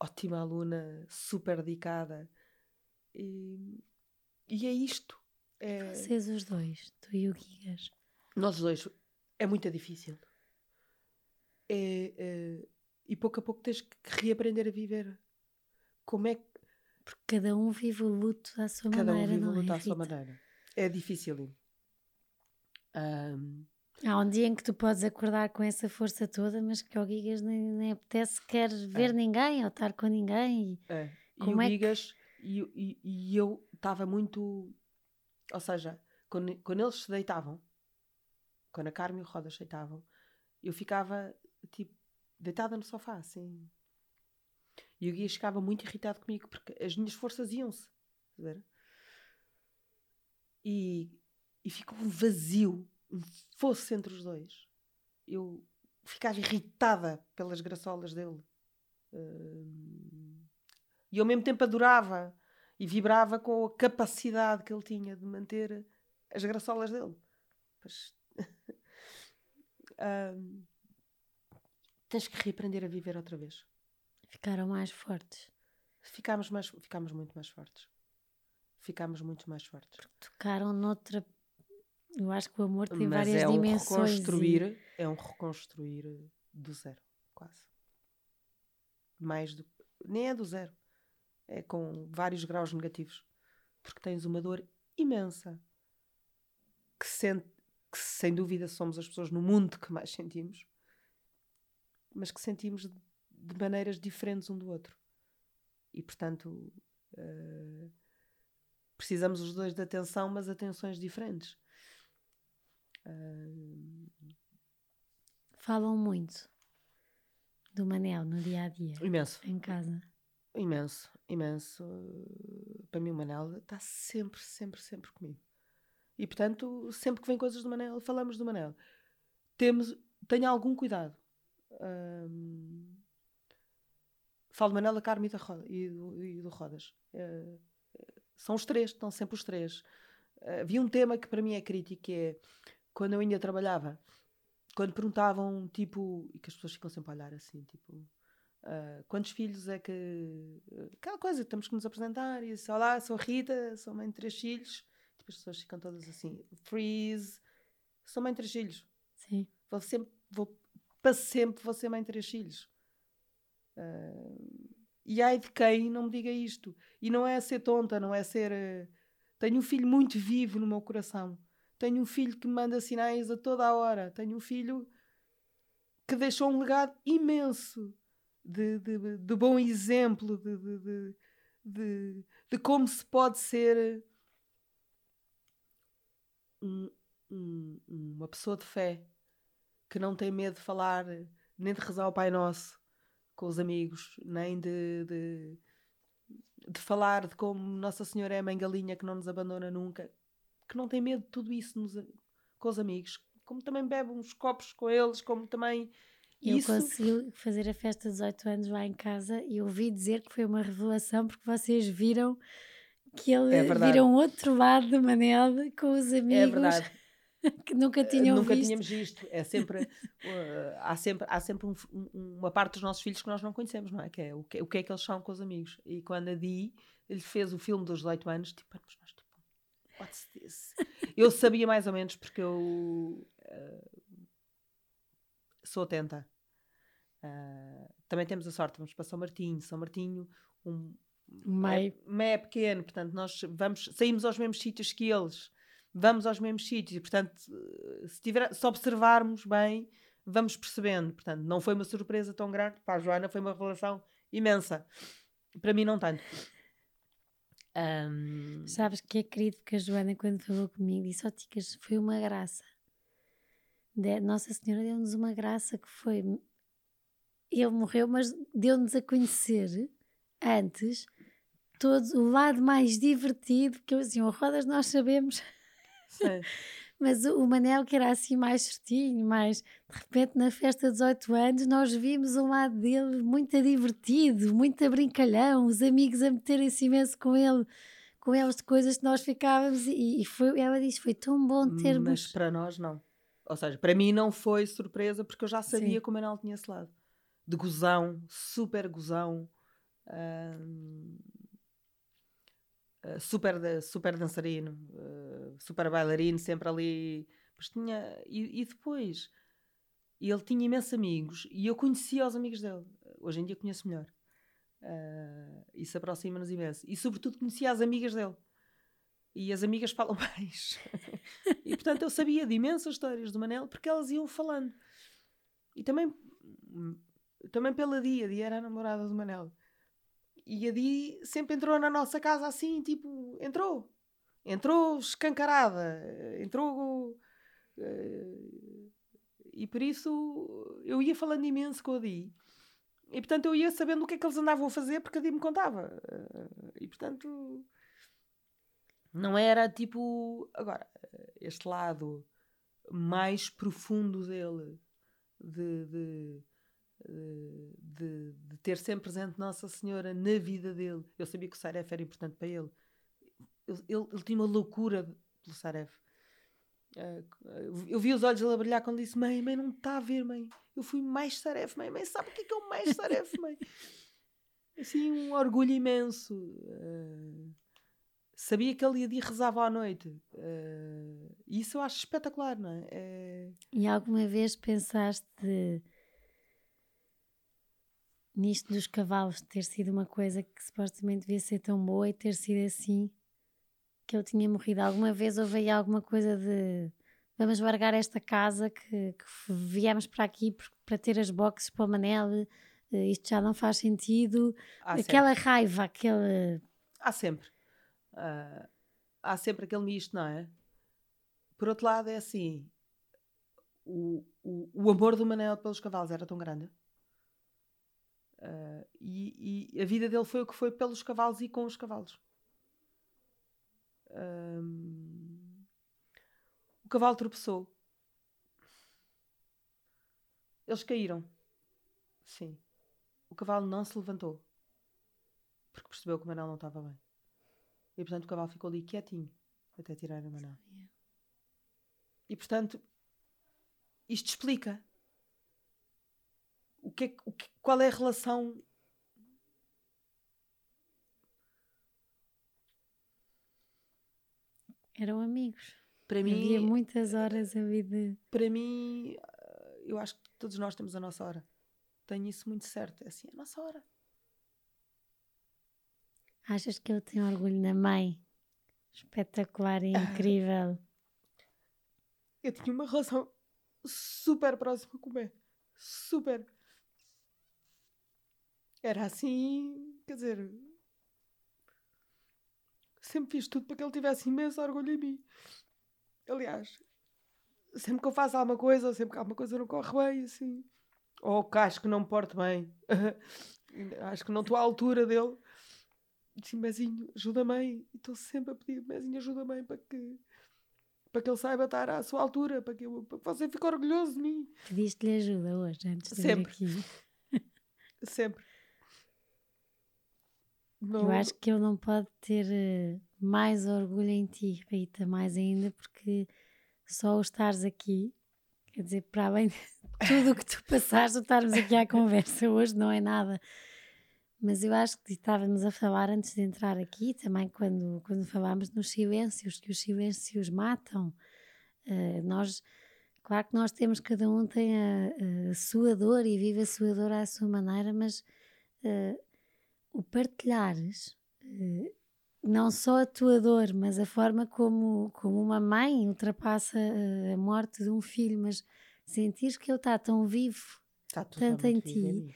Speaker 2: ótima aluna, super dedicada. E, e é isto. É...
Speaker 1: Vocês os dois, tu e o Guigas.
Speaker 2: Nós dois. É muito difícil. É, é, e pouco a pouco tens que reaprender a viver. Como é que.
Speaker 1: Porque cada um vive o luto à sua cada maneira. Cada um vive o luto é, à sua maneira.
Speaker 2: É difícil. Um,
Speaker 1: Há um dia em que tu podes acordar com essa força toda, mas que ao Gigas nem, nem apetece quer ver é. ninguém ou estar com ninguém.
Speaker 2: E, é. e o é Gigas, que... e, e, e, eu estava muito. Ou seja, quando, quando eles se deitavam, quando a Carmen e o Rodas se deitavam, eu ficava tipo deitada no sofá, assim. E o Guias ficava muito irritado comigo porque as minhas forças iam-se. E, e ficou um vazio fosse entre os dois, eu ficava irritada pelas graçolas dele. E ao mesmo tempo adorava e vibrava com a capacidade que ele tinha de manter as graçolas dele. Pois... um, tens que reaprender a viver outra vez.
Speaker 1: Ficaram mais fortes.
Speaker 2: Ficámos, mais, ficámos muito mais fortes. Ficámos muito mais fortes. Porque
Speaker 1: tocaram noutra eu acho que o amor tem Mas várias é um
Speaker 2: Reconstruir, e... É um reconstruir do zero, quase. Mais do. Nem é do zero. É com vários graus negativos. Porque tens uma dor imensa. Que, sente, que sem dúvida somos as pessoas no mundo que mais sentimos. Mas que sentimos de maneiras diferentes um do outro. E portanto. Uh, precisamos os dois de atenção, mas atenções diferentes.
Speaker 1: Falam muito do Manel no dia a dia.
Speaker 2: Imenso.
Speaker 1: Em casa.
Speaker 2: Imenso, imenso. Para mim, o Manel está sempre, sempre, sempre comigo. E portanto, sempre que vem coisas do Manel, falamos do Manel. Temos, tenha algum cuidado. Um, falo do Manel, da Carme e, da Roda, e, do, e do Rodas. Uh, são os três, estão sempre os três. Uh, havia um tema que para mim é crítico, que é quando eu ainda trabalhava, quando perguntavam, tipo, e que as pessoas ficam sempre a olhar assim, tipo, uh, quantos filhos é que. Aquela coisa, temos que nos apresentar, e disse, olá, sou Rita, sou mãe de três filhos. Tipo, as pessoas ficam todas assim, freeze, sou mãe de três filhos.
Speaker 1: Sim.
Speaker 2: Vou sempre, vou, para sempre vou ser mãe de três filhos. Uh, e ai de quem não me diga isto. E não é ser tonta, não é ser. Uh, tenho um filho muito vivo no meu coração. Tenho um filho que me manda sinais a toda a hora. Tenho um filho que deixou um legado imenso de, de, de bom exemplo, de, de, de, de, como se pode ser um, um, uma pessoa de fé que não tem medo de falar, nem de rezar o Pai Nosso com os amigos, nem de, de, de falar de como Nossa Senhora é a mãe galinha que não nos abandona nunca, que não tem medo de tudo isso nos, com os amigos, como também bebe uns copos com eles, como também.
Speaker 1: Eu isso... consegui fazer a festa de 18 anos lá em casa e ouvi dizer que foi uma revelação porque vocês viram que ele é viram outro lado do Manel com os é amigos. É verdade. que nunca eh, tinham
Speaker 2: nunca
Speaker 1: visto.
Speaker 2: tínhamos visto. É sempre, uh, há sempre, há sempre um, um, uma parte dos nossos filhos que nós não conhecemos, não é? Que é o que, o que é que eles são com os amigos. E quando a Di ele fez o filme dos 18 anos, tipo, nós tipo, what's this? Eu sabia mais ou menos porque eu uh, sou atenta. Uh, também temos a sorte, vamos para São Martinho. São Martinho, um,
Speaker 1: meio.
Speaker 2: É, é pequeno, portanto, nós vamos, saímos aos mesmos sítios que eles vamos aos mesmos sítios e, portanto, se, tiver, se observarmos bem, vamos percebendo. Portanto, não foi uma surpresa tão grande. Para a Joana foi uma revelação imensa. Para mim, não tanto. Um...
Speaker 1: Sabes que é querido que a Joana, quando falou comigo, disse: Ó, oh, Ticas, foi uma graça. De, Nossa Senhora deu-nos uma graça que foi. Ele morreu, mas deu-nos a conhecer antes todo o lado mais divertido, que assim, o Rodas nós sabemos Mas o Manel, que era assim mais certinho, mais de repente na festa de 18 anos, nós vimos um lado dele muito divertido, muito brincalhão, os amigos a meterem-se imenso com ele, com elas de coisas que nós ficávamos. E, e foi, ela disse: foi tão bom termos.
Speaker 2: Mas para nós, não. Ou seja, para mim não foi surpresa porque eu já sabia Sim. que o Manel tinha esse lado de gozão, super gozão. Hum, eh, super, super dançarino, uh, super bailarino, sempre ali. Mas tinha, e, e, depois, ele tinha imensos amigos e eu conhecia os amigos dele. Hoje em dia conheço melhor. Uh, isso aproxima-nos imenso. E sobretudo conhecia as amigas dele. E as amigas falam mais. e portanto eu sabia de imensas histórias do Manel porque elas iam falando. E também, também pela Dia, Dia era a namorada do Manel. E a Di sempre entrou na nossa casa assim, tipo, entrou. Entrou escancarada. Entrou. Uh, e por isso eu ia falando imenso com a Di. E portanto eu ia sabendo o que é que eles andavam a fazer porque a Di me contava. Uh, e portanto. Não era tipo. Agora, este lado mais profundo dele de, de de, de, ter sempre presente Nossa Senhora na vida dele. Eu sabia que o Saref era importante para ele. Ele, ele, ele tinha uma loucura pelo Saref. Uh, eu vi os olhos dele a brilhar quando disse: Mãe, mãe, não está a ver, mãe. Eu fui mais Saref, mãe. Mãe, sabe o que é que é o mais Saref, mãe? Assim, um orgulho imenso. Uh, sabia que ele ia de rezava à noite. Uh, isso eu acho espetacular, não é? é...
Speaker 1: E alguma vez pensaste nisto dos cavalos ter sido uma coisa que supostamente devia ser tão boa e ter sido assim que ele tinha morrido. Alguma vez houve aí alguma coisa de vamos largar esta casa que, que viemos para aqui para ter as boxes para o Manel, eh, isto já não faz sentido. Há Aquela sempre. raiva, aquele.
Speaker 2: Há sempre. Uh, há sempre aquele misto, não é? Por outro lado, é assim: o, o, o amor do Manel pelos cavalos era tão grande Uh, e, e, a vida dele foi o que foi pelos cavalos e com os cavalos. Um, o cavalo tropeçou. Eles caíram. Sim. O cavalo não se levantou. Porque percebeu que o Manel não estava bem. E portanto o cavalo ficou ali quietinho até tirar o Manel. E portanto, isto explica que, é, o que qual é a relação?
Speaker 1: Eram amigos.
Speaker 2: Para mim
Speaker 1: havia muitas horas a vida.
Speaker 2: Para mim eu acho que todos nós temos a nossa hora. Tenho isso muito certo. É assim a nossa hora.
Speaker 1: Achas que ele tem orgulho na mãe? Espetacular e incrível.
Speaker 2: Eu tinha uma relação super próxima com o Bé. Super. Era assim, quer dizer, sempre fiz tudo para que ele tivesse imenso orgulho em mim. Aliás, sempre que eu faço alguma coisa, ou sempre que alguma coisa não corre bem, assim, ou que acho que não me porto bem, acho que não estou à altura dele, disse Mezinho, ajuda-me. E estou sempre a pedir, Mezinho, ajuda-me para que, para que ele saiba estar à sua altura, para que, eu, para que você fique orgulhoso de mim.
Speaker 1: Pediste-lhe ajuda hoje, antes de
Speaker 2: sempre.
Speaker 1: aqui.
Speaker 2: sempre.
Speaker 1: Eu acho que ele não pode ter eh, mais orgulho em ti, Rita, mais ainda, porque só o estares aqui, quer dizer, para além de tudo o que tu passaste, estarmos aqui à conversa hoje não é nada. Mas eu acho que estávamos a falar antes de entrar aqui, também quando, quando falámos nos silêncios, que os silêncios matam. Uh, nós, claro que nós temos, cada um tem a, a, sua dor e vive a sua dor à sua maneira, mas uh, o partilhares, uh, não só a tua dor, mas a forma como, como uma mãe ultrapassa a morte de um filho, mas sentir que ele está tão vivo,
Speaker 2: está
Speaker 1: tanto em ti. Em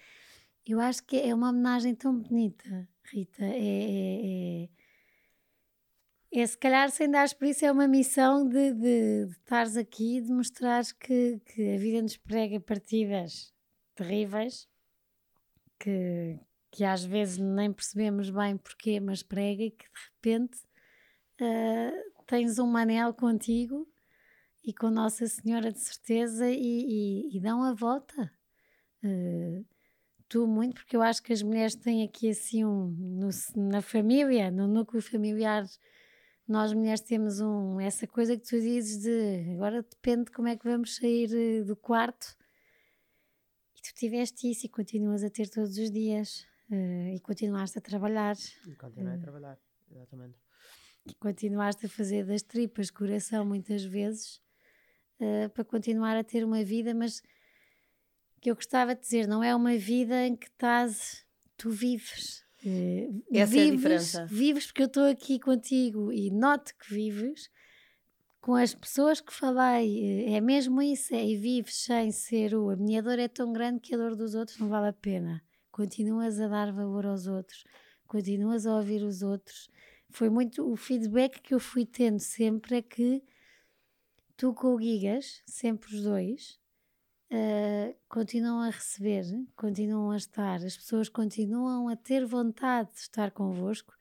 Speaker 1: eu acho que é uma homenagem tão bonita, Rita. É, é, é, é se calhar, sem dar por isso, é uma missão de, de, de estares aqui, de mostrares que, que a vida nos prega partidas terríveis, que, que às vezes nem percebemos bem porquê, mas prega e que de repente uh, tens um manel contigo e com Nossa Senhora de certeza e, e, e dão a volta. Uh, tu muito, porque eu acho que as mulheres têm aqui assim um no, na família, no núcleo familiar, nós mulheres temos um essa coisa que tu dizes de agora depende de como é que vamos sair eh, do quarto. E tu tiveste isso e continuas a ter todos os dias uh, e continuaste a trabalhar.
Speaker 2: E continuei a trabalhar, exatamente.
Speaker 1: E continuaste a fazer das tripas coração muitas vezes uh, para continuar a ter uma vida, mas que eu gostava de dizer, não é uma vida em que estás, tu vives.
Speaker 2: Uh, Essa vives, é a diferença.
Speaker 1: Vives porque eu estou aqui contigo e noto que vives com as pessoas que falei, eh, é mesmo isso, é e vives sem ser o. A minha dor é tão grande que a dor dos outros não vale a pena. Continuas a dar valor aos outros, continuas a ouvir os outros. Foi muito o feedback que eu fui tendo sempre é que tu com o Gigas, sempre os dois, uh, continuam a receber, continuam a estar, as pessoas continuam a ter vontade de estar convosco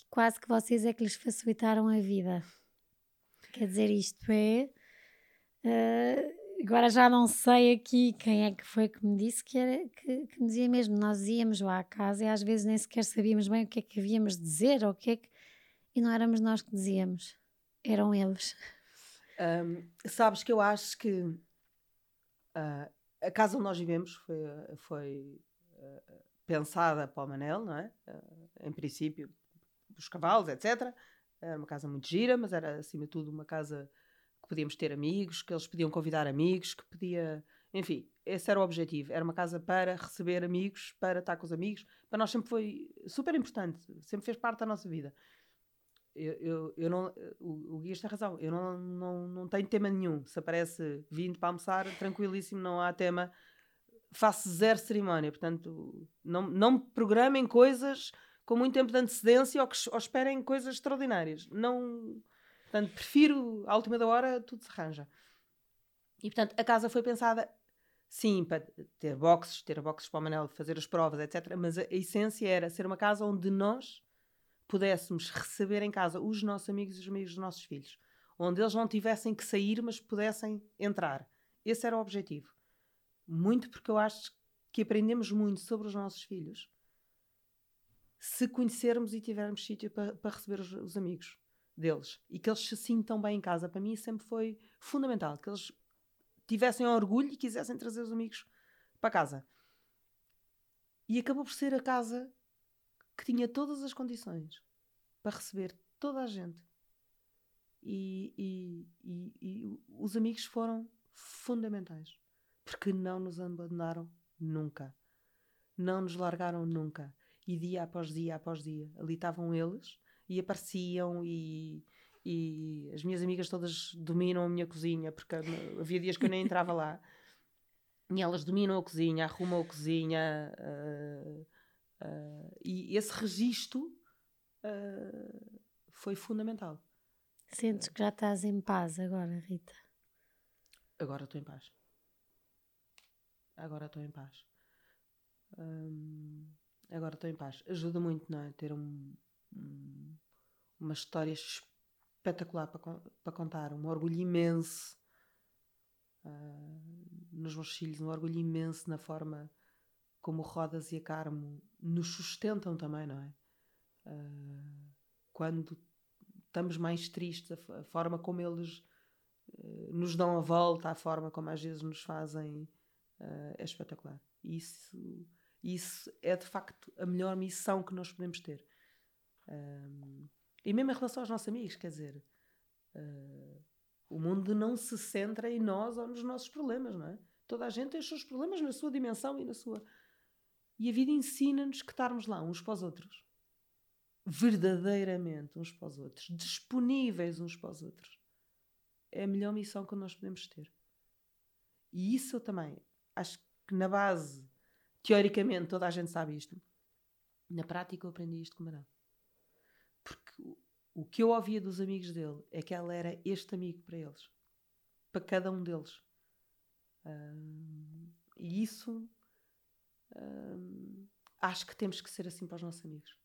Speaker 1: e quase que vocês é que lhes facilitaram a vida. Quer dizer, isto é. Uh, agora já não sei aqui quem é que foi que me disse que, era, que, que me dizia mesmo. Nós íamos lá à casa e às vezes nem sequer sabíamos bem o que é que havíamos de dizer ou o que é que. E não éramos nós que dizíamos, eram eles.
Speaker 2: Um, sabes que eu acho que Uh, a casa onde nós vivemos foi, foi uh, pensada para o Manel, não é? Uh, em princípio, os cavalos, etc. Era uma casa muito gira, mas era acima de tudo uma casa que podíamos ter amigos, que eles podiam convidar amigos, que podia. Enfim, esse era o objetivo. Era uma casa para receber amigos, para estar com os amigos. Para nós sempre foi super importante, sempre fez parte da nossa vida eu, eu, eu não, o, o Guias tem razão, eu não, não, não tenho tema nenhum. Se aparece vindo para almoçar, tranquilíssimo, não há tema. Faço zero cerimónia, portanto, não, não me programem coisas com muito tempo de antecedência ou, que, ou esperem coisas extraordinárias. Não, portanto, prefiro à última da hora, tudo se arranja. E portanto, a casa foi pensada, sim, para ter boxes, ter boxes para o Manel, fazer as provas, etc. Mas a, a essência era ser uma casa onde nós pudéssemos receber em casa os nossos amigos e os amigos dos nossos filhos, onde eles não tivessem que sair, mas pudessem entrar. Esse era o objetivo. Muito porque eu acho que aprendemos muito sobre os nossos filhos se conhecermos e tivermos sítio para, para receber os, os, amigos deles e que eles se sintam bem em casa. Para mim sempre foi fundamental que eles tivessem orgulho e quisessem trazer os amigos para casa. E acabou por ser a casa que tinha todas as condições para receber toda a gente. E, e, e, e, os amigos foram fundamentais porque não nos abandonaram nunca, não nos largaram nunca. E dia após dia após dia, ali estavam eles e apareciam e, e as minhas amigas todas dominam a minha cozinha porque havia dias que eu nem entrava lá. E elas dominam a cozinha, arrumam a cozinha. Uh, uh, e esse registro uh, foi fundamental.
Speaker 1: Sentes que já estás em paz agora, Rita?
Speaker 2: Agora estou em paz. Agora estou em paz. Agora estou em paz. Ajuda muito, não é? Ter um, um, uma história espetacular para, para contar, um orgulho imenso uh, nos meus filhos, um orgulho imenso na forma como Rodas e a Carmo nos sustentam também, não é? Uh, quando estamos mais tristes, a, a forma como eles uh, nos dão a volta, a forma como às vezes nos fazem é espetacular. Isso, isso é de facto a melhor missão que nós podemos ter. Um, e mesmo em relação aos nossos amigos, quer dizer, uh, o mundo não se centra em nós ou nos nossos problemas, não é? Toda a gente tem os seus problemas na sua dimensão e na sua. E a vida ensina-nos que estarmos lá uns para os outros, verdadeiramente uns para os outros, disponíveis uns para os outros, é a melhor missão que nós podemos ter. E isso eu também acho que na base, teoricamente, toda a gente sabe isto. Na prática, eu aprendi isto com Marão. O que eu ouvia dos amigos dele é que ela era este amigo para eles, para cada um deles. E isso acho que temos que ser assim para os nossos amigos.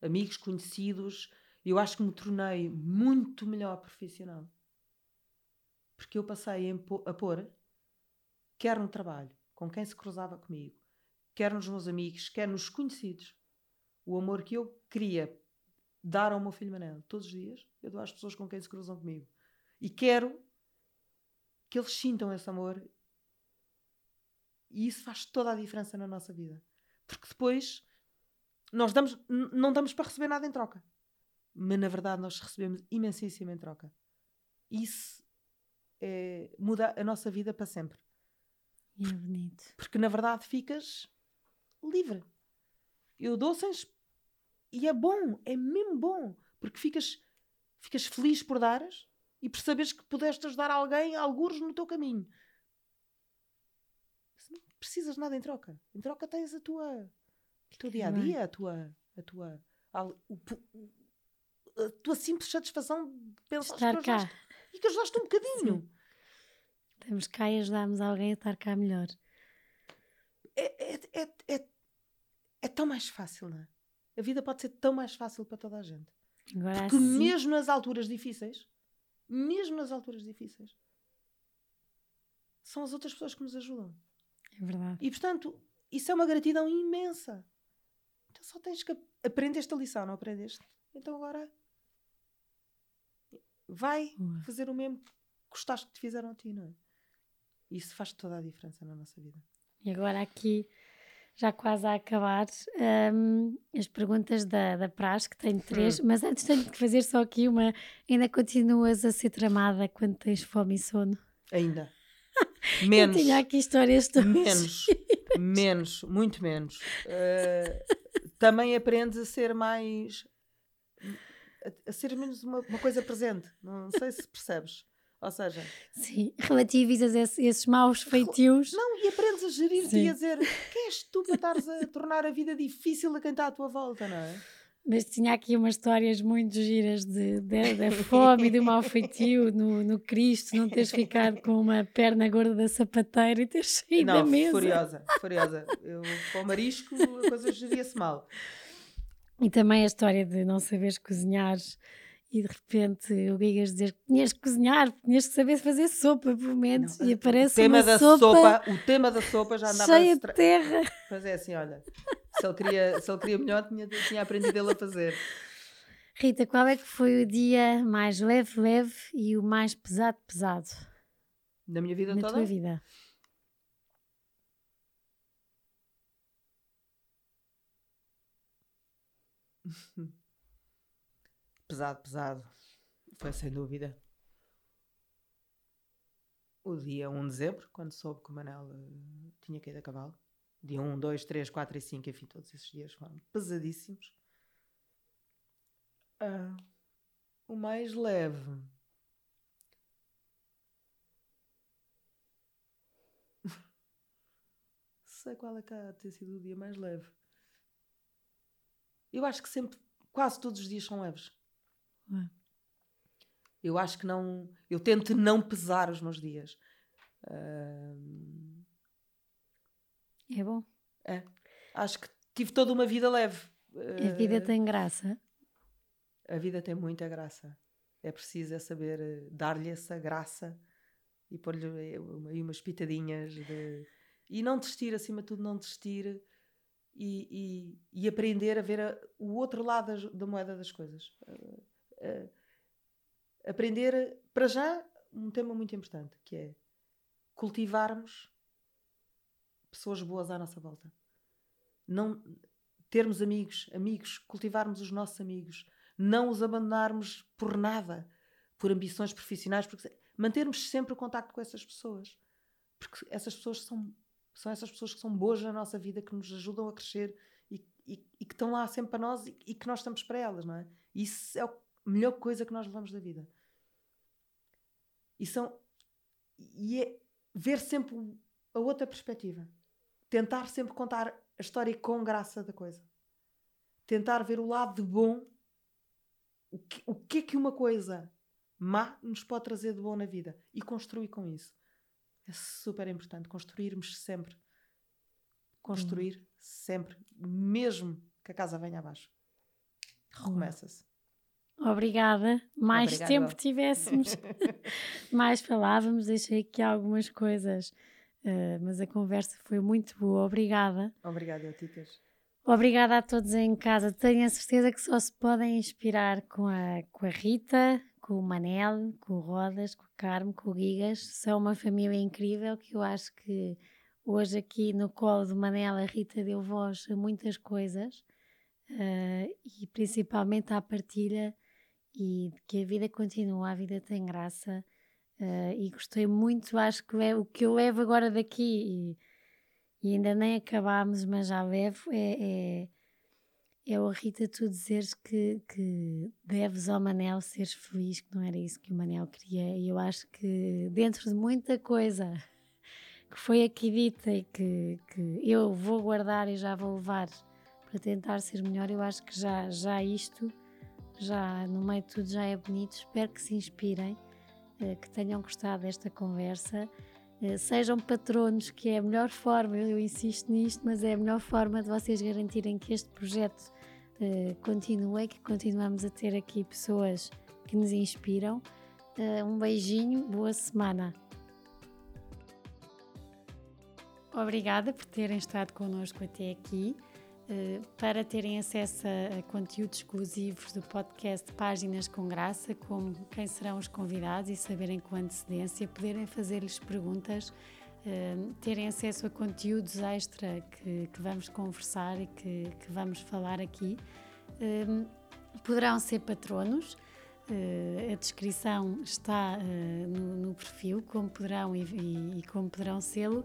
Speaker 2: Amigos conhecidos, eu acho que me tornei muito melhor profissional. Porque eu passei a pôr, quer no trabalho, com quem se cruzava comigo, quer nos meus amigos, quer nos conhecidos, o amor que eu queria dar ao meu filho Manel todos os dias, eu dou às pessoas com quem se cruzam comigo. E quero que eles sintam esse amor. E isso faz toda a diferença na nossa vida. Porque depois nós damos, não damos para receber nada em troca. Mas na verdade nós recebemos imensíssimo em troca. Isso é, muda a nossa vida para sempre.
Speaker 1: E é bonito.
Speaker 2: Porque na verdade ficas livre. Eu dou sem e é bom, é mesmo bom, porque ficas, ficas feliz por dares e por saberes que pudeste ajudar alguém, alguns no teu caminho. Não precisas nada em troca. Em troca tens a tua, o teu dia a dia, a tua, a tua, a, o, a tua simples satisfação de pensar
Speaker 1: estar que ajudaste,
Speaker 2: e que ajudaste um bocadinho.
Speaker 1: Sim. Estamos cá e ajudamos alguém a estar cá melhor.
Speaker 2: É, é, é, é, é tão mais fácil, não é? A vida pode ser tão mais fácil para toda a gente. Agora, Porque assim... mesmo nas alturas difíceis, mesmo nas alturas difíceis, são as outras pessoas que nos ajudam.
Speaker 1: É verdade.
Speaker 2: E portanto, isso é uma gratidão imensa. Então só tens que aprender esta lição, não aprendeste? Então agora vai Ué. fazer o mesmo que gostaste que te fizeram a ti, não é? Isso faz toda a diferença na nossa vida.
Speaker 1: E agora aqui já quase a acabar, um, as perguntas da, da Praz, que tenho três, hum. mas antes tenho que fazer só aqui uma. Ainda continuas a ser tramada quando tens fome e sono?
Speaker 2: Ainda. Menos.
Speaker 1: Eu tinha aqui histórias todas.
Speaker 2: Menos. menos, muito menos. Uh, também aprendes a ser mais. a, a ser menos uma, uma coisa presente. Não sei se percebes. Ou seja,
Speaker 1: sim, relativizas esses, esses maus feitios.
Speaker 2: Não, e aprendes a gerir-te e a dizer que és tu para estares a tornar a vida difícil a quem está à tua volta, não é?
Speaker 1: Mas tinha aqui umas histórias muito giras de, da fome e do mau feitio no, no Cristo, não teres ficado com uma perna gorda da sapateira e teres saído não, da mesa.
Speaker 2: Furiosa, furiosa. Eu, com o marisco a coisa geria-se mal.
Speaker 1: E também a história de não saberes cozinhar e de repente o Gigas dizer que tinhas que cozinhar, tinhas que saber fazer sopa, pelo menos, não, e aparece o tema uma da sopa, sopa,
Speaker 2: O tema da sopa já andava
Speaker 1: cheia de terra.
Speaker 2: Mas é assim, olha, se ele queria, se ele queria melhor, tinha, tinha aprendido ele a fazer.
Speaker 1: Rita, qual é que foi o dia mais leve, leve e o mais pesado, pesado?
Speaker 2: Na minha vida
Speaker 1: Na
Speaker 2: toda?
Speaker 1: Na tua vida.
Speaker 2: pesado, pesado, foi sem dúvida o dia 1 de dezembro, quando soube que o Manel uh, tinha caído a cavalo. Dia 1, 2, 3, 4 e 5, enfim, todos esses dias foram pesadíssimos. Uh, o mais leve. sei qual é que há de ter sido o dia mais leve. Eu acho que sempre, quase todos os dias são leves.
Speaker 1: Ué.
Speaker 2: Eu acho que não. Eu tento não pesar os meus dias. Ahm,
Speaker 1: É bom.
Speaker 2: é. Acho que tive toda uma vida leve.
Speaker 1: A vida tem graça.
Speaker 2: a vida tem muita graça. É preciso é saber eh, dar-lhe essa graça e pôr-lhe eh, aí umas pitadinhas de... e não desistir, acima de tudo, não desistir e, e- e aprender a ver a- o outro lado das- da moeda das coisas. Eh, aprender, para já, um tema muito importante que é cultivarmos pessoas boas à nossa volta. Não termos amigos, amigos, cultivarmos os nossos amigos, não os abandonarmos por nada, por ambições profissionais, porque mantermos sempre o contacto com essas pessoas, porque essas pessoas são, são essas pessoas que são boas na nossa vida, que nos ajudam a crescer e, e- e que estão lá sempre para nós e, e que nós estamos para elas, não é? Isso é a melhor coisa que nós levamos da vida. E, são, e é ver sempre a outra perspectiva. Tentar sempre contar a história com graça da coisa. Tentar ver o lado de bom. O que, o que é que uma coisa má nos pode trazer de bom na vida. E construir com isso. É super importante. Construirmos sempre. Construir sempre. Mesmo que a casa venha abaixo. Recomeça-se.
Speaker 1: Obrigada. Mais
Speaker 2: Obrigada,
Speaker 1: tempo tivéssemos, mais falávamos. Deixei aqui algumas coisas, eh, mas a conversa foi muito boa. Obrigada.
Speaker 2: Obrigada, Titas.
Speaker 1: Obrigada a todos em casa. Tenho a certeza que só se podem inspirar com a, com a Rita, com o Manel, com o Rodas, com o Carmo, com o Gigas. São uma família incrível que eu acho que hoje aqui no colo do Manel a Rita deu voz a muitas coisas eh, e principalmente à partilha e que a vida continua, a vida tem graça. eh, e gostei muito, acho que é o que eu levo agora daqui e e ainda nem acabámos, mas já levo, é, é, é o Rita tu dizeres que, que deves ao Manel seres feliz, que não era isso que o Manel queria. E eu acho que dentro de muita coisa que foi aqui dita e que, que eu vou guardar e já vou levar para tentar ser melhor, eu acho que já, já isto, já no meio de tudo, já é bonito. Espero que se inspirem, eh, que tenham gostado desta conversa. Eh, Sejam patronos, que é a melhor forma, eu insisto nisto, mas é a melhor forma de vocês garantirem que este projeto eh, continue, que continuamos a ter aqui pessoas que nos inspiram. Um beijinho, boa semana. Obrigada por terem estado connosco até aqui. Uh, para terem acesso a, conteúdos exclusivos do podcast Páginas com Graça, como quem serão os convidados e saberem com antecedência, poderem fazer-lhes perguntas, uh, terem acesso a conteúdos extra que, que vamos conversar e que, que vamos falar aqui. Um, poderão ser patronos. A descrição está no, perfil, como poderão e, e como poderão sê-lo